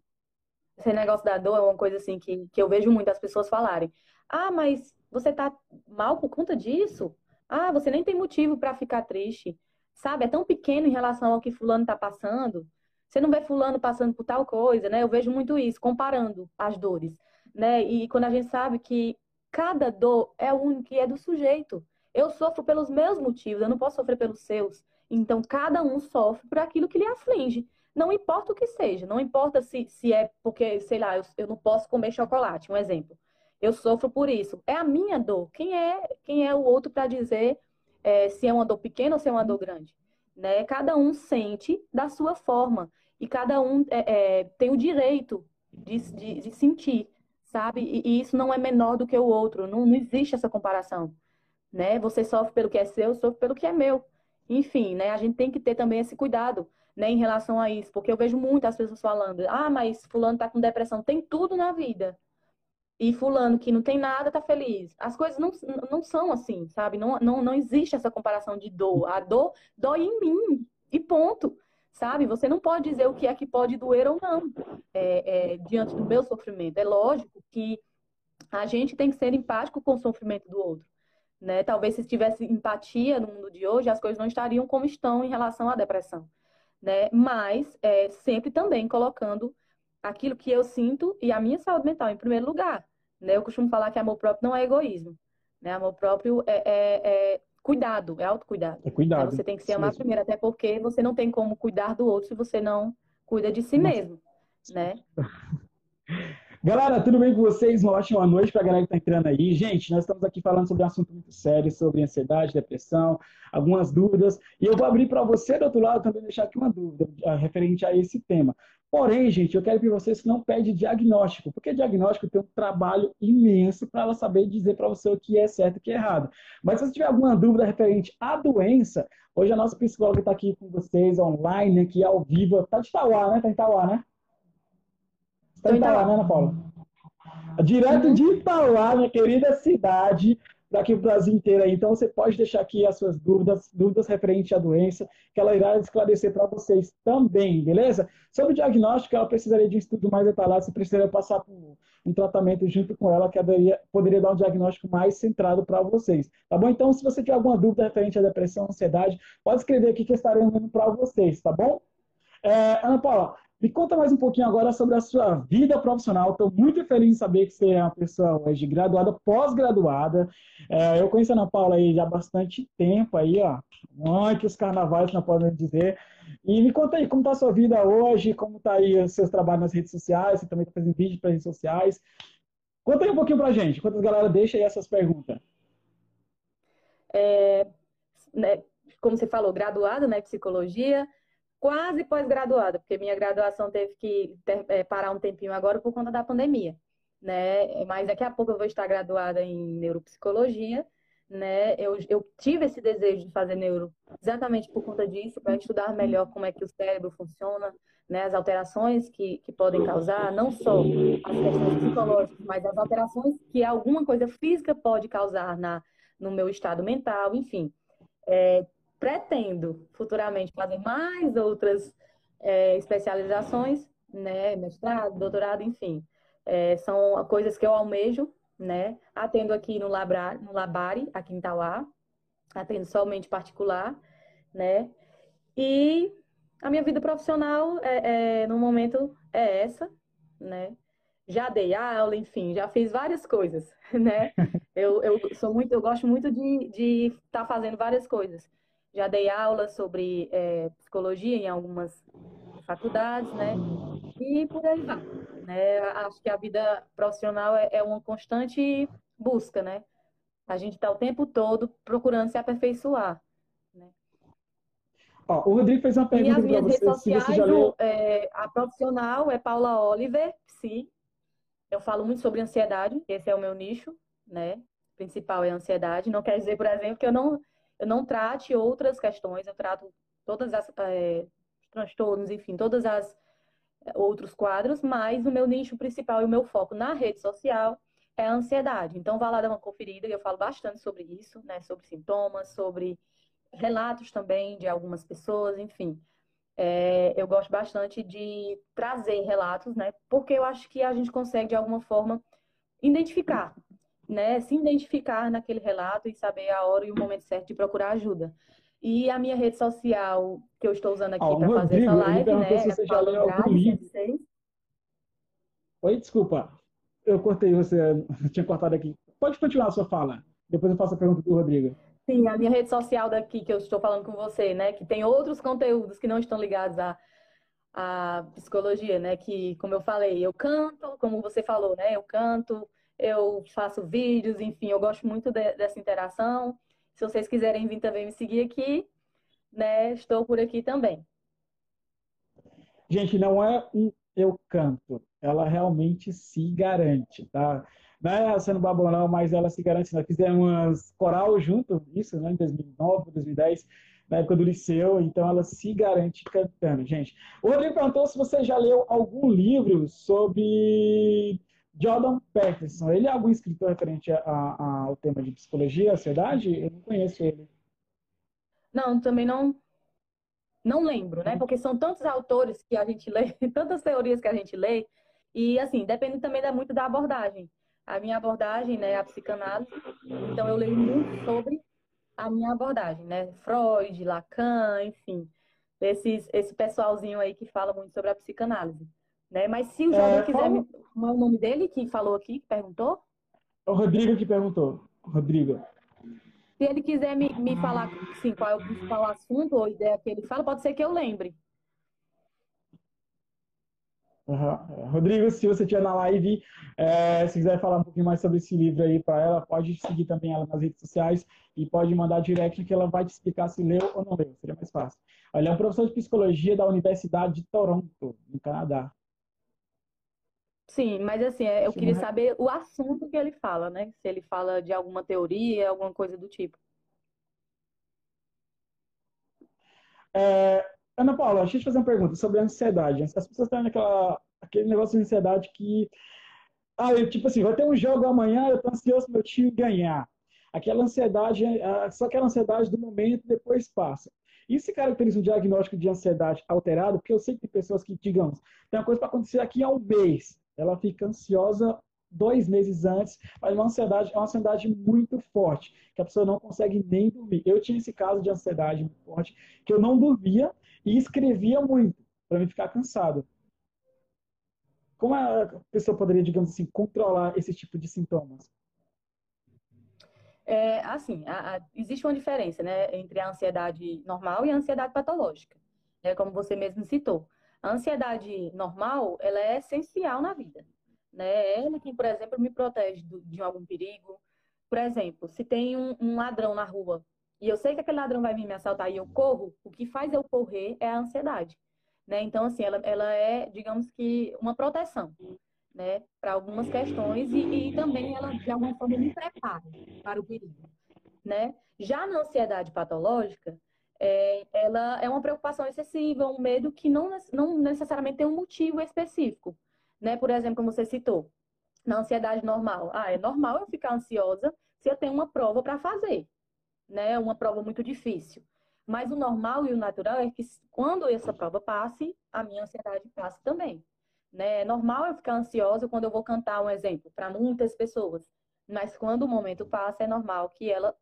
esse negócio da dor é uma coisa assim que, que eu vejo muitas pessoas falarem. Ah, mas você tá mal por conta disso? Ah, você nem tem motivo para ficar triste. Sabe? É tão pequeno em relação ao que fulano está passando. Você não vê fulano passando por tal coisa, né? Eu vejo muito isso, comparando as dores, né? E quando a gente sabe que cada dor é única e é do sujeito. Eu sofro pelos meus motivos, eu não posso sofrer pelos seus. Então, cada um sofre por aquilo que lhe aflige. Não importa o que seja, não importa se, se é porque, sei lá, eu, eu não posso comer chocolate, um exemplo eu sofro por isso. É a minha dor. Quem é, quem é o outro para dizer é, se é uma dor pequena ou se é uma dor grande? Né? Cada um sente da sua forma e cada um é, é, tem o direito de, de, de sentir, sabe? E, e, isso não é menor do que o outro. Não, não existe essa comparação, né? Você sofre pelo que é seu, eu sofro pelo que é meu. Enfim, né? A gente tem que ter também esse cuidado, né, em relação a isso, porque eu vejo muitas pessoas falando: "Ah, mas fulano tá com depressão, tem tudo na vida" e fulano que não tem nada tá feliz. As coisas não, não são assim, sabe? Não, não, não existe essa comparação de dor. A dor dói em mim e ponto, sabe? Você não pode dizer o que é que pode doer ou não é, é, diante do meu sofrimento. É lógico que a gente tem que ser empático com o sofrimento do outro. Né? Talvez se tivesse empatia no mundo de hoje, as coisas não estariam como estão em relação à depressão. Né? Mas é, sempre também colocando aquilo que eu sinto e a minha saúde mental em primeiro lugar. Né? Eu costumo falar que amor próprio não é egoísmo. Né? Amor próprio é, é, é cuidado, é autocuidado. É cuidado. Você tem que se amar primeiro, até porque você não tem como cuidar do outro se você não cuida de si mesmo, né? Galera, tudo bem com vocês? Uma ótima noite para a galera que está entrando aí. Gente, nós estamos aqui falando sobre um assunto muito sério, sobre ansiedade, depressão, algumas dúvidas. E eu vou abrir para você do outro lado também deixar aqui uma dúvida referente a esse tema. Porém, gente, eu quero que vocês não pede diagnóstico, porque diagnóstico tem um trabalho imenso para ela saber dizer para você o que é certo e o que é errado. Mas se você tiver alguma dúvida referente à doença, hoje a nossa psicóloga está aqui com vocês online, aqui ao vivo. Está de Itauá, né? Está em Itauá, né? Está em Itauá, né, Ana Paula? Direto de Itauá, minha querida cidade, daqui o Brasil inteiro aí. Então você pode deixar aqui as suas dúvidas, dúvidas referentes à doença, que ela irá esclarecer para vocês também, beleza? Sobre o diagnóstico, ela precisaria de um estudo mais detalhado, você precisaria passar por um tratamento junto com ela, que poderia, poderia dar um diagnóstico mais centrado para vocês, tá bom? Então, se você tiver alguma dúvida referente à depressão, ansiedade, pode escrever aqui que eu estarei mandando para vocês, tá bom? É, Ana Paula, me conta mais um pouquinho agora sobre a sua vida profissional. Estou muito feliz em saber que você é uma pessoa hoje graduada, pós-graduada. É, eu conheço a Ana Paula aí já há bastante tempo aí, ó. Muitos carnavais, não podem dizer. E me conta aí como está a sua vida hoje, como está aí os seus trabalhos nas redes sociais, você também está fazendo vídeo para redes sociais. Conta aí um pouquinho para a gente, quantas galera deixa aí essas perguntas. É, né, como você falou, graduada né, psicologia, quase pós-graduada, porque minha graduação teve que ter, é, parar um tempinho agora por conta da pandemia, né? Mas daqui a pouco eu vou estar graduada em neuropsicologia, né? Eu, eu tive esse desejo de fazer neuro exatamente por conta disso, para estudar melhor como é que o cérebro funciona, né? As alterações que, que podem causar, não só as questões psicológicas, mas as alterações que alguma coisa física pode causar na, no meu estado mental, enfim. É, pretendo futuramente fazer mais outras é, especializações, né, mestrado, doutorado, enfim. É, são coisas que eu almejo, né? Atendo aqui no, Labra, no Labari, aqui em Tauá, atendo somente particular, né? E a minha vida profissional, é, é, no momento, é essa, né? Já dei aula, enfim, já fiz várias coisas, né? Eu, eu sou muito, eu gosto muito de estar tá fazendo várias coisas. Já dei aula sobre é, psicologia em algumas faculdades, né? E por aí vai. Né? Acho que a vida profissional é, é uma constante busca, né? A gente está o tempo todo procurando se aperfeiçoar. Né? Ó, o Rodrigo fez uma pergunta para você. Redes sociais, você leu... é, a profissional é Paula Oliver, sim. Eu falo muito sobre ansiedade, esse é o meu nicho, né? O principal é a ansiedade. Não quer dizer, por exemplo, que eu não, eu não trate outras questões, eu trato todas as é, transtornos, enfim, todas as é, outros quadros, mas o meu nicho principal e o meu foco na rede social é a ansiedade. Então, vá lá dar uma conferida, eu falo bastante sobre isso, né? Sobre sintomas, sobre relatos também de algumas pessoas, enfim. É, eu gosto bastante de trazer relatos, né? Porque eu acho que a gente consegue, de alguma forma, identificar, né? Se identificar naquele relato e saber a hora e o momento certo de procurar ajuda. E a minha rede social que eu estou usando aqui para fazer essa live, né? Se você já leu algum livro. Oi, desculpa. Eu cortei você, tinha cortado aqui. Pode continuar a sua fala. Depois eu faço a pergunta do Rodrigo. Sim, a minha rede social daqui que eu estou falando com você, né? Que tem outros conteúdos que não estão ligados à, à psicologia, né? Que, como eu falei, eu canto, como você falou, né? Eu canto, eu faço vídeos, enfim, eu gosto muito de, dessa interação. Se vocês quiserem vir também me seguir aqui, né? Estou por aqui também. Gente, não é um eu canto, ela realmente se garante, tá? Não é sendo babonão, mas ela se garante. Nós fizemos coral junto, isso, né, em 2009, 2010, na época do liceu, então ela se garante cantando, gente. O Rodrigo perguntou se você já leu algum livro sobre Jordan Peterson. Ele é algum escritor referente a, a, ao tema de psicologia, ansiedade? Eu não conheço ele. Não, também não não lembro, né? Porque são tantos autores que a gente lê, tantas teorias que a gente lê, e assim, depende também da, muito da abordagem. A minha abordagem né, é a psicanálise, então eu leio muito sobre a minha abordagem, né? Freud, Lacan, enfim, esses, esse pessoalzinho aí que fala muito sobre a psicanálise. Né? Mas se o Jordan é, quiser me. Qual é o nome dele que falou aqui, que perguntou? O Rodrigo que perguntou. Rodrigo. Se ele quiser me, me falar sim, qual é o principal assunto ou ideia que ele fala, pode ser que eu lembre. Uhum. Rodrigo, se você estiver na live, é, se quiser falar um pouquinho mais sobre esse livro aí para ela, pode seguir também ela nas redes sociais e pode mandar direct que ela vai te explicar se leu ou não leu, seria mais fácil. Ele é um professor de psicologia da Universidade de Toronto, no Canadá. Sim, mas assim, é, eu queria saber o assunto que ele fala, né? Se ele fala de alguma teoria, alguma coisa do tipo. É, Ana Paula, deixa eu te fazer uma pergunta sobre a ansiedade. As pessoas têm aquela, aquele negócio de ansiedade que. Ah, eu, tipo assim, vai ter um jogo amanhã, eu tô ansioso meu time ganhar. Aquela ansiedade, só aquela ansiedade do momento, depois passa. Isso caracteriza um diagnóstico de ansiedade alterado, porque eu sei que tem pessoas que, digamos, tem uma coisa para acontecer aqui a um mês ela fica ansiosa dois meses antes, mas uma ansiedade é uma ansiedade muito forte, que a pessoa não consegue nem dormir. Eu tinha esse caso de ansiedade muito forte, que eu não dormia e escrevia muito, para me ficar cansado. Como a pessoa poderia, digamos assim, controlar esse tipo de sintomas? É, assim, a, a, existe uma diferença né, entre a ansiedade normal e a ansiedade patológica, né, como você mesmo citou. A ansiedade normal, ela é essencial na vida. Né? É ela que, por exemplo, me protege de algum perigo. Por exemplo, se tem um, um ladrão na rua e eu sei que aquele ladrão vai vir me assaltar e eu corro, o que faz eu correr é a ansiedade. Né? Então, assim, ela, ela é, digamos que, uma proteção né, para algumas questões e, e, também ela, de alguma forma, me prepara para o perigo. Né? Já na ansiedade patológica, é, ela é uma preocupação excessiva, um medo que não, não necessariamente tem um motivo específico. Né? Por exemplo, como você citou, na ansiedade normal. Ah, é normal eu ficar ansiosa se eu tenho uma prova para fazer, né? Uma prova muito difícil. Mas o normal e o natural é que quando essa prova passe, a minha ansiedade passe também. Né? É normal eu ficar ansiosa quando eu vou cantar um exemplo para muitas pessoas. Mas quando o momento passa, é normal que ela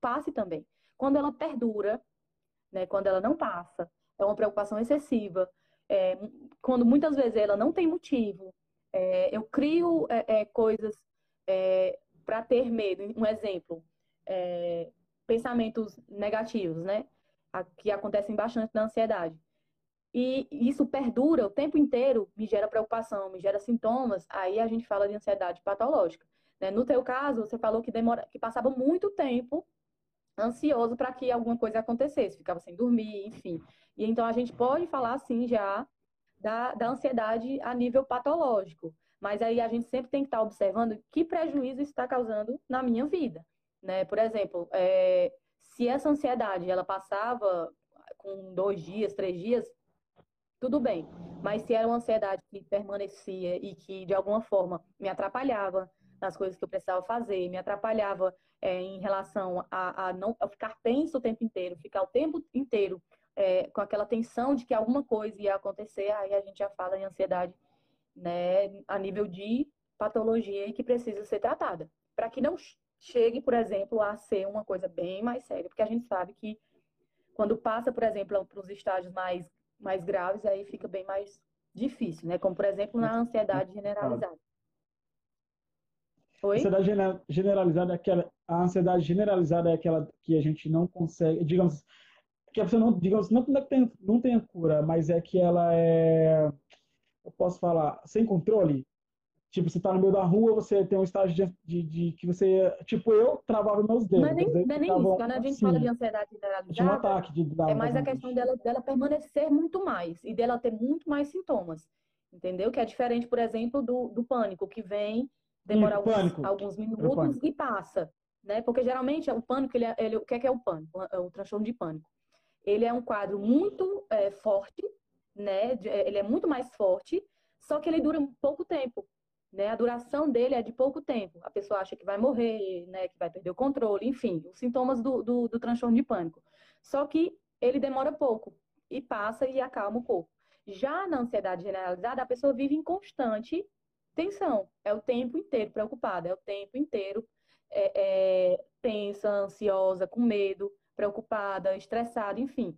passe também. Quando ela perdura, né, quando ela não passa, é uma preocupação excessiva. É, quando muitas vezes ela não tem motivo, é, eu crio é, é coisas é, para ter medo. Um exemplo, é, pensamentos negativos, né? Que acontecem bastante na ansiedade. E isso perdura o tempo inteiro, me gera preocupação, me gera sintomas, aí a gente fala de ansiedade patológica. Né? No teu caso, você falou que demora, que passava muito tempo ansioso para que alguma coisa acontecesse, ficava sem dormir, enfim. E então a gente pode falar assim já da, da ansiedade a nível patológico. Mas aí a gente sempre tem que estar observando que prejuízo está causando na minha vida. Né? Por exemplo, é, se essa ansiedade ela passava com dois dias, três dias, tudo bem. Mas se era uma ansiedade que permanecia e que de alguma forma me atrapalhava nas coisas que eu precisava fazer, me atrapalhava é, em relação a, a não a ficar tenso o tempo inteiro, ficar o tempo inteiro é, com aquela tensão de que alguma coisa ia acontecer, aí a gente já fala em ansiedade né, a nível de patologia e que precisa ser tratada. Para que não chegue, por exemplo, a ser uma coisa bem mais séria, porque a gente sabe que quando passa, por exemplo, para os estágios mais, mais graves, aí fica bem mais difícil, né? Como, por exemplo, na ansiedade generalizada. Oi? A ansiedade generalizada é aquela, a ansiedade generalizada é aquela que a gente não consegue, digamos, que a pessoa não, digamos, não, não, tem, não tem cura, mas é que ela é, eu posso falar, sem controle. Tipo, você tá no meio da rua, você tem um estágio de, de, de que você, tipo, eu travava meus dedos. Não é nem, não é nem isso, quando a gente assim, fala de ansiedade generalizada, um ataque de, é mais a questão dela, dela permanecer muito mais e dela ter muito mais sintomas, entendeu? Que é diferente, por exemplo, do, do pânico, que vem, demora alguns, alguns, minutos e passa, né? Porque geralmente o pânico, ele, é, ele, o que é, que é o pânico? O transtorno de pânico. Ele é um quadro muito é, forte, né? Ele é muito mais forte, só que ele dura pouco tempo. Né? A duração dele é de pouco tempo. A pessoa acha que vai morrer, né? que vai perder o controle, enfim, os sintomas do, do, do transtorno de pânico. Só que ele demora pouco e passa e acalma o corpo. Já na ansiedade generalizada, a pessoa vive em constante tensão. É o tempo inteiro preocupada, é o tempo inteiro é, é, tensa, ansiosa, com medo, preocupada, estressada, enfim.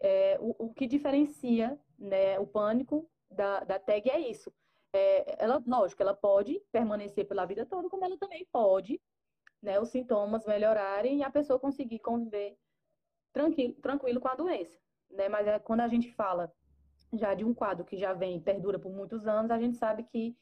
É, o, o, que diferencia né, o pânico da, da TAG é isso é, ela, lógico, ela pode permanecer pela vida toda, como ela também pode, né, os sintomas melhorarem e a pessoa conseguir conviver tranquilo, tranquilo com a doença, né? Mas é, quando a gente fala já de um quadro que já vem, perdura por muitos anos, a gente sabe que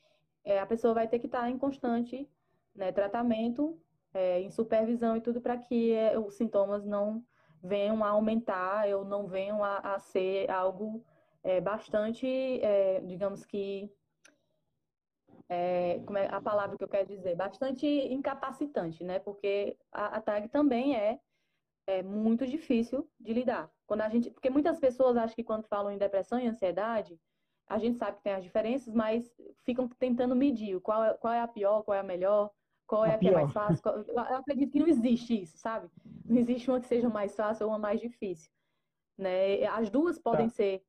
é, a pessoa vai ter que estar em constante né, tratamento, é, em supervisão e tudo para que é, os sintomas não venham a aumentar ou não venham a, a ser algo é, bastante, é, digamos que é, como é a palavra que eu quero dizer, bastante incapacitante, né? Porque a, a tag também é, é muito difícil de lidar. Quando a gente, porque muitas pessoas acham que quando falam em depressão e ansiedade, a gente sabe que tem as diferenças, mas ficam tentando medir qual é, qual é a pior, qual é a melhor, qual é a, a que é mais fácil. Qual... eu acredito que não existe isso, sabe? Não existe uma que seja mais fácil ou uma mais difícil. Né? As duas podem tá. ser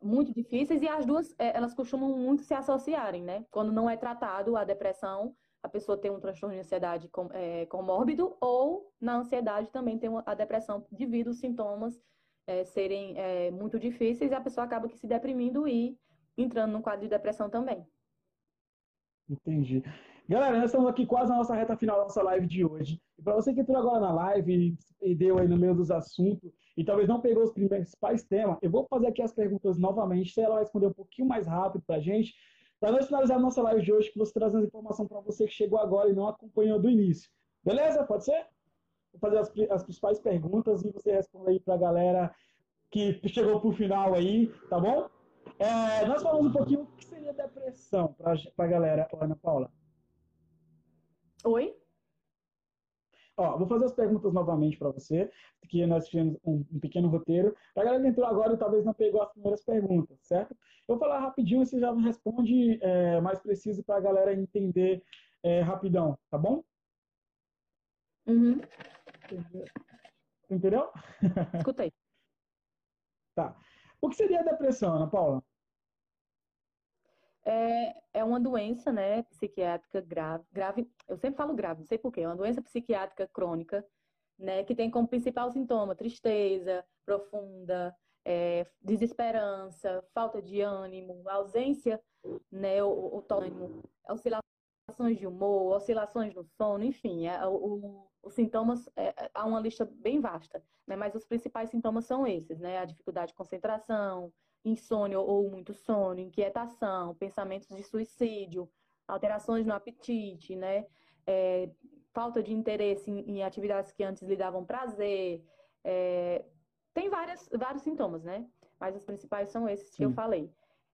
muito difíceis e as duas é, elas costumam muito se associarem, né? Quando não é tratado a depressão, a pessoa tem um transtorno de ansiedade com, é, comórbido ou na ansiedade também tem a depressão devido aos sintomas é, serem é, muito difíceis e a pessoa acaba que se deprimindo e entrando no quadro de depressão também. Entendi. Galera, nós estamos aqui quase na nossa reta final da nossa live de hoje. E para você que entrou agora na live e deu aí no meio dos assuntos e talvez não pegou os principais temas, eu vou fazer aqui as perguntas novamente, se ela vai responder um pouquinho mais rápido para a gente, para nós finalizar a nossa live de hoje, que você trazendo informação para você que chegou agora e não acompanhou do início. Beleza? Pode ser? Vou fazer as, as principais perguntas e você responde aí para a galera que chegou para o final aí, tá bom? É, nós falamos um pouquinho o que seria depressão para a galera, Ana Paula. Oi? Ó, vou fazer as perguntas novamente para você, que nós tivemos um, um pequeno roteiro. Para a galera que entrou agora e talvez não pegou as primeiras perguntas, certo? Eu vou falar rapidinho e você já responde é, mais preciso para a galera entender é, rapidão, tá bom? Uhum. Entendeu? Escutei. tá. O que seria a depressão, Ana Paula? É, é uma doença, né, psiquiátrica grave, grave, eu sempre falo grave, não sei porquê, é uma doença psiquiátrica crônica, né, que tem como principal sintoma tristeza profunda, é, desesperança, falta de ânimo, ausência, né, o, o tônimo, oscilações de humor, oscilações no sono, enfim, é, o, os sintomas, é, há uma lista bem vasta, né, mas os principais sintomas são esses, né, a dificuldade de concentração, insônia ou muito sono, inquietação, pensamentos de suicídio, alterações no apetite, né, é, falta de interesse em, em, atividades que antes lhe davam prazer, é, tem várias, vários sintomas, né? Mas os principais são esses Sim. que eu falei.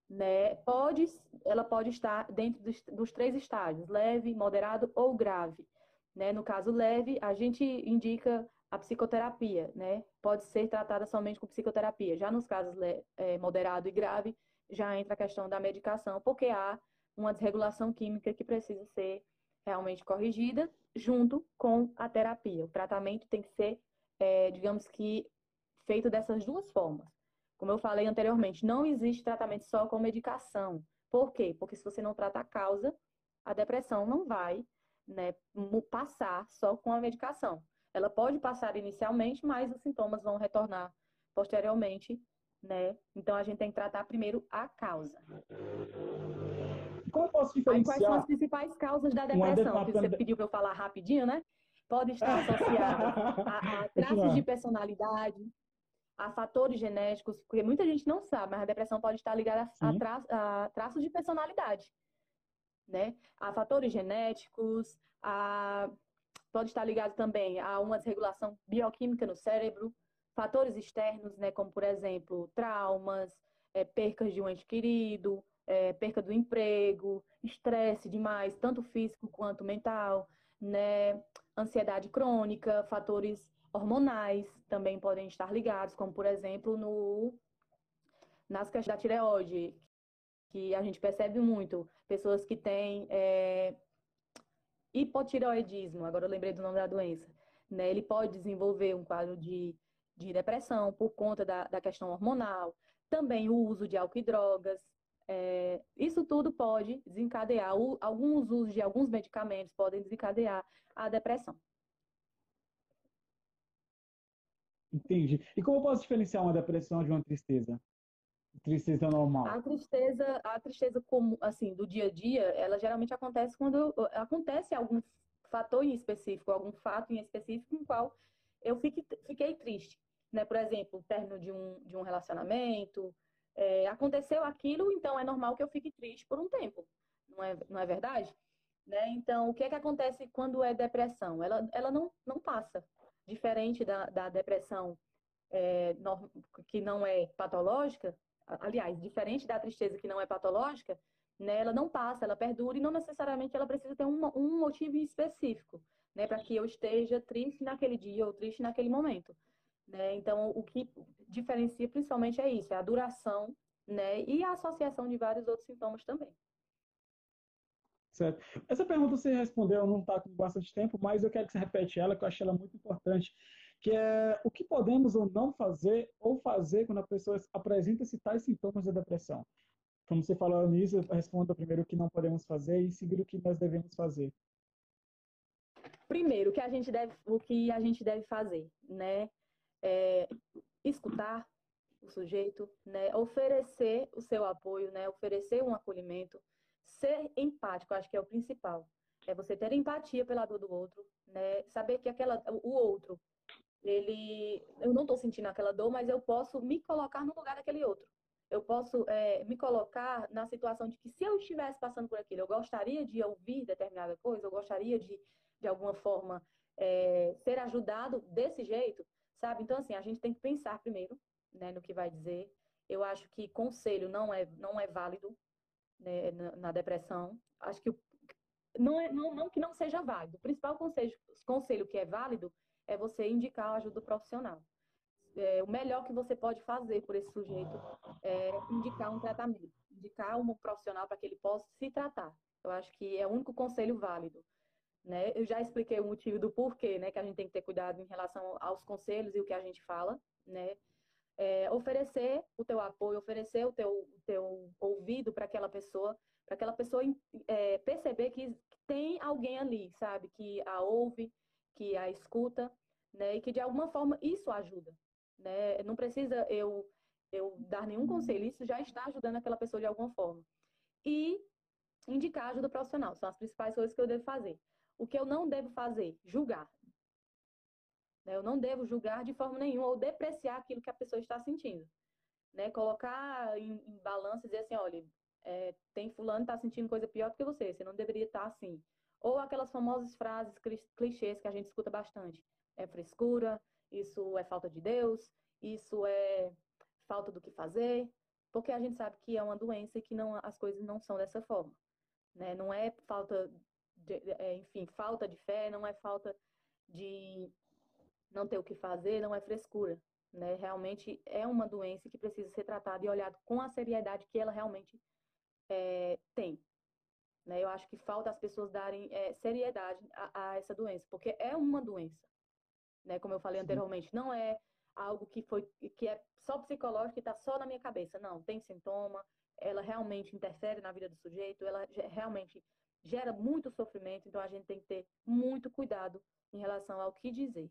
Né? Pode, ela pode estar dentro dos, dos, três estágios, leve, moderado ou grave. Né? No caso leve, a gente indica a psicoterapia, né? Pode ser tratada somente com psicoterapia. Já nos casos é, moderado e grave, já entra a questão da medicação, porque há uma desregulação química que precisa ser realmente corrigida junto com a terapia. O tratamento tem que ser, é, digamos que, feito dessas duas formas. Como eu falei anteriormente, não existe tratamento só com medicação. Por quê? Porque se você não trata a causa, a depressão não vai né, passar só com a medicação. Ela pode passar inicialmente, mas os sintomas vão retornar posteriormente, né? Então a gente tem que tratar primeiro a causa. Como posso diferenciar? Aí, quais são as principais causas da depressão? Que você pediu para eu falar rapidinho, né? Pode estar associada a, a traços de personalidade, a fatores genéticos, porque muita gente não sabe, mas a depressão pode estar ligada a, tra a traços de personalidade, né? A fatores genéticos, a pode estar ligado também a uma desregulação bioquímica no cérebro, fatores externos, né, como por exemplo traumas, é, percas de um ente querido, é, perca do emprego, estresse demais, tanto físico quanto mental, né, ansiedade crônica, fatores hormonais também podem estar ligados, como por exemplo no nas questões da tireoide, que a gente percebe muito, pessoas que têm é, hipotireoidismo, agora eu lembrei do nome da doença, né? Ele pode desenvolver um quadro de, de depressão por conta da, da questão hormonal, também o uso de álcool e drogas, é, isso tudo pode desencadear, o, alguns usos de alguns medicamentos podem desencadear a depressão. Entendi. E como eu posso diferenciar uma depressão de uma tristeza? Tristeza normal. A tristeza, a tristeza como assim do dia a dia, ela geralmente acontece quando acontece algum fator em específico, algum fato em específico em qual eu fique, fiquei triste, né? Por exemplo, o término de um, de um relacionamento, é, aconteceu aquilo, então é normal que eu fique triste por um tempo, não é, não é verdade? Né? Então, o que é que acontece quando é depressão? Ela, ela não, não passa, diferente da, da depressão é, que não é patológica, aliás, diferente da tristeza que não é patológica, né, ela não passa, ela perdura e não necessariamente ela precisa ter um, um motivo específico, né, para que eu esteja triste naquele dia ou triste naquele momento. Né? Então, o que diferencia principalmente é isso, é a duração né, e a associação de vários outros sintomas também. Certo. Essa pergunta você respondeu, não está com bastante tempo, mas eu quero que você repete ela, que eu achei ela muito importante que é o que podemos ou não fazer ou fazer quando a pessoa apresenta esses tais sintomas da depressão. Como você falou nisso, responda primeiro o que não podemos fazer e seguir o que nós devemos fazer. Primeiro, o que a gente deve, o que a gente deve fazer, né? É escutar o sujeito, né? Oferecer o seu apoio, né? Oferecer um acolhimento, ser empático, acho que é o principal. É você ter empatia pela dor do outro, né? Saber que aquela, o outro ele, eu não estou sentindo aquela dor, mas eu posso me colocar no lugar daquele outro. Eu posso é, me colocar na situação de que se eu estivesse passando por aquilo, eu gostaria de ouvir determinada coisa, eu gostaria de, de alguma forma, é, ser ajudado desse jeito, sabe? Então, assim, a gente tem que pensar primeiro né, no que vai dizer. Eu acho que conselho não é, não é válido né, na, depressão. Acho que o, não, é, não, não que não seja válido. O principal conselho, conselho que é válido é você indicar a ajuda profissional. É, o melhor que você pode fazer por esse sujeito é indicar um tratamento, indicar um profissional para que ele possa se tratar. Eu acho que é o único conselho válido. Né? Eu já expliquei o motivo do porquê, né? Que a gente tem que ter cuidado em relação aos conselhos e o que a gente fala, né? É, oferecer o teu apoio, oferecer o teu, teu ouvido para aquela pessoa, para aquela pessoa é, perceber que tem alguém ali, sabe? Que a ouve, que a escuta, né? E que de alguma forma isso ajuda, né? Não precisa eu eu dar nenhum conselho, isso já está ajudando aquela pessoa de alguma forma. E indicar ajuda profissional, são as principais coisas que eu devo fazer. O que eu não devo fazer? Julgar. Né? Eu não devo julgar de forma nenhuma ou depreciar aquilo que a pessoa está sentindo. Né? Colocar em, em balança e dizer assim, olha, é, tem fulano está sentindo coisa pior do que você, você não deveria estar assim. Ou aquelas famosas frases clichês que a gente escuta bastante. É frescura, isso é falta de Deus, isso é falta do que fazer, porque a gente sabe que é uma doença e que não, as coisas não são dessa forma. Né? Não é falta de, é, enfim, falta de fé, não é falta de não ter o que fazer, não é frescura. Né? Realmente é uma doença que precisa ser tratada e olhada com a seriedade que ela realmente é, tem. Né? Eu acho que falta as pessoas darem é, seriedade a, a, essa doença, porque é uma doença. Né? Como eu falei Sim. anteriormente, não é algo que foi que é só psicológico e está só na minha cabeça. Não, tem sintoma, ela realmente interfere na vida do sujeito, ela realmente gera muito sofrimento, então a gente tem que ter muito cuidado em relação ao que dizer.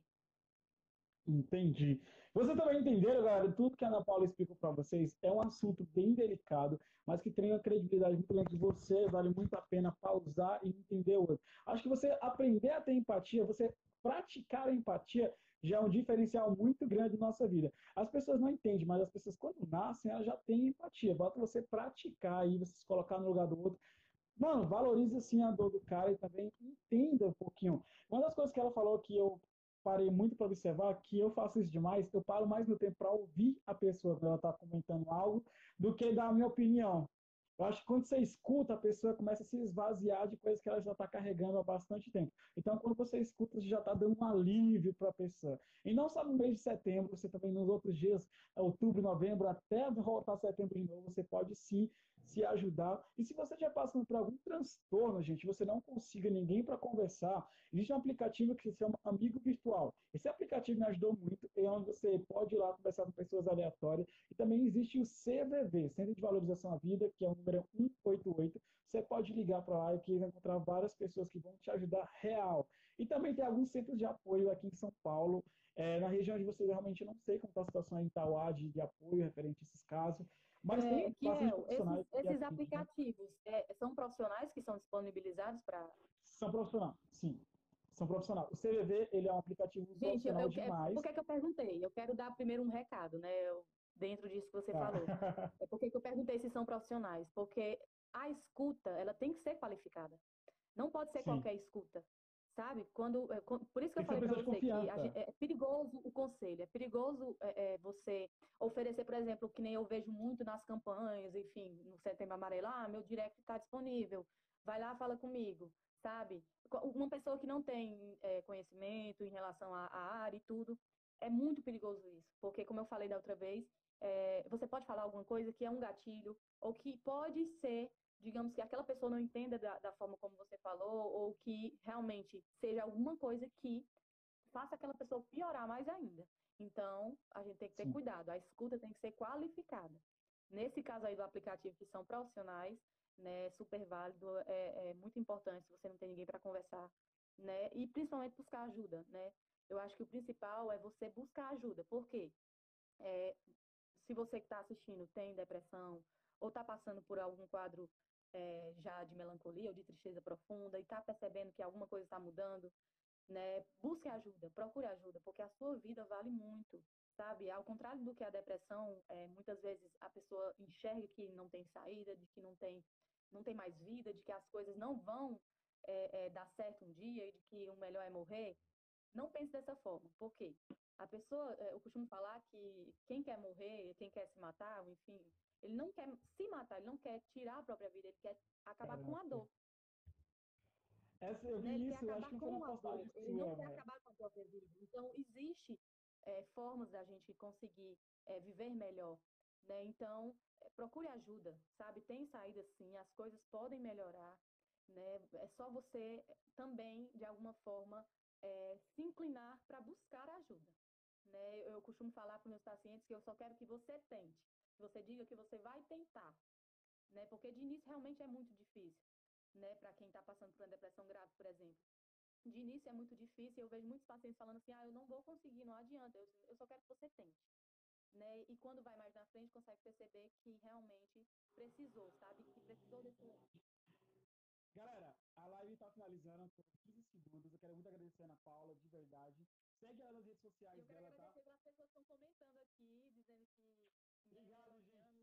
Entendi. Você também entenderam, galera? Tudo que a Ana Paula explicou para vocês é um assunto bem delicado, mas que tem uma credibilidade muito grande de você, vale muito a pena pausar e entender o outro. Acho que você aprender a ter empatia, você praticar a empatia, já é um diferencial muito grande na nossa vida. As pessoas não entendem, mas as pessoas, quando nascem, elas já têm empatia. Bota você praticar aí, você se colocar no lugar do outro. Mano, valorize assim a dor do cara e também entenda um pouquinho. Uma das coisas que ela falou que eu parei muito para observar, que eu faço isso demais, eu paro mais meu tempo para ouvir a pessoa quando ela está comentando algo, do que dar a minha opinião. Eu acho que quando você escuta, a pessoa começa a se esvaziar de coisas que ela já está carregando há bastante tempo. Então, quando você escuta, você já está dando um alívio para a pessoa. E não só no mês de setembro, você também nos outros dias, outubro, novembro, até voltar setembro de novo, você pode sim se ajudar. E se você já passando por algum transtorno, gente, você não consiga ninguém para conversar, existe um aplicativo que se chama Amigo Virtual. Esse aplicativo me ajudou muito, é onde você pode ir lá conversar com pessoas aleatórias. E também existe o CVV, Centro de Valorização à Vida, que é o número 188. Você pode ligar para lá e que vai encontrar várias pessoas que vão te ajudar real. E também tem alguns centros de apoio aqui em São Paulo, é, na região de vocês, realmente não sei como está a situação em Itauá de, de apoio referente a esses casos, mas é, tem que é. Esses, esses aplicativos é, são profissionais que são disponibilizados para. São profissionais, sim. São profissionais. O CVV, ele é um aplicativo Gente, eu, eu, demais. Por que, que eu perguntei? Eu quero dar primeiro um recado, né? Eu, dentro disso que você ah. falou. é por que eu perguntei se são profissionais? Porque a escuta, ela tem que ser qualificada. Não pode ser sim. qualquer escuta. Sabe? Quando, é, por isso que eu falei para você que gente, é perigoso o conselho, é perigoso é, é, você oferecer, por exemplo, que nem eu vejo muito nas campanhas, enfim, no Setembro Amarelo, ah, meu direct está disponível, vai lá, fala comigo, sabe? Uma pessoa que não tem é, conhecimento em relação à, à, área e tudo, é muito perigoso isso, porque, como eu falei da outra vez, é, você pode falar alguma coisa que é um gatilho, ou que pode ser digamos que aquela pessoa não entenda da, da, forma como você falou, ou que realmente seja alguma coisa que faça aquela pessoa piorar mais ainda. Então, a gente tem que ter Sim. cuidado, a escuta tem que ser qualificada. Nesse caso aí do aplicativo, que são profissionais, né, super válido, é, é muito importante se você não tem ninguém para conversar, né, e principalmente buscar ajuda, né. Eu acho que o principal é você buscar ajuda, porque é, se você que está assistindo tem depressão, ou está passando por algum quadro é, já de melancolia ou de tristeza profunda e está percebendo que alguma coisa está mudando, né? Busque ajuda, procure ajuda, porque a sua vida vale muito, sabe? Ao contrário do que a depressão, é, muitas vezes a pessoa enxerga que não tem saída, de que não tem, não tem mais vida, de que as coisas não vão é, é, dar certo um dia e de que o melhor é morrer. Não pense dessa forma, porque a pessoa, eu costumo falar que quem quer morrer, quem quer se matar, enfim, ele não quer se matar, ele não quer tirar a própria vida, ele quer acabar com a dor. Essa, eu vi né? isso, eu acho que foi uma dor. Ele não quer acabar com a própria vida. Então, existe é, formas da gente conseguir é, viver melhor. Né? Então, é, procure ajuda, sabe? Tem saída sim, as coisas podem melhorar. Né? É só você também, de alguma forma, é, se inclinar para buscar ajuda. Né? Eu costumo falar para meus pacientes que eu só quero que você tente. Você diga que você vai tentar. né? Porque de início realmente é muito difícil, né? Para quem está passando por uma depressão grave, por exemplo. De início é muito difícil, eu vejo muitos pacientes falando assim, ah, eu não vou conseguir, não adianta, eu, eu só quero que você tente. Né? E quando vai mais na frente, consegue perceber que realmente precisou, sabe? Que precisou desse Galera, a live está finalizando por 15 segundos. Eu quero muito agradecer a Ana Paula, de verdade. Segue ela nas redes sociais eu dela, tá? Pela Obrigado, gente.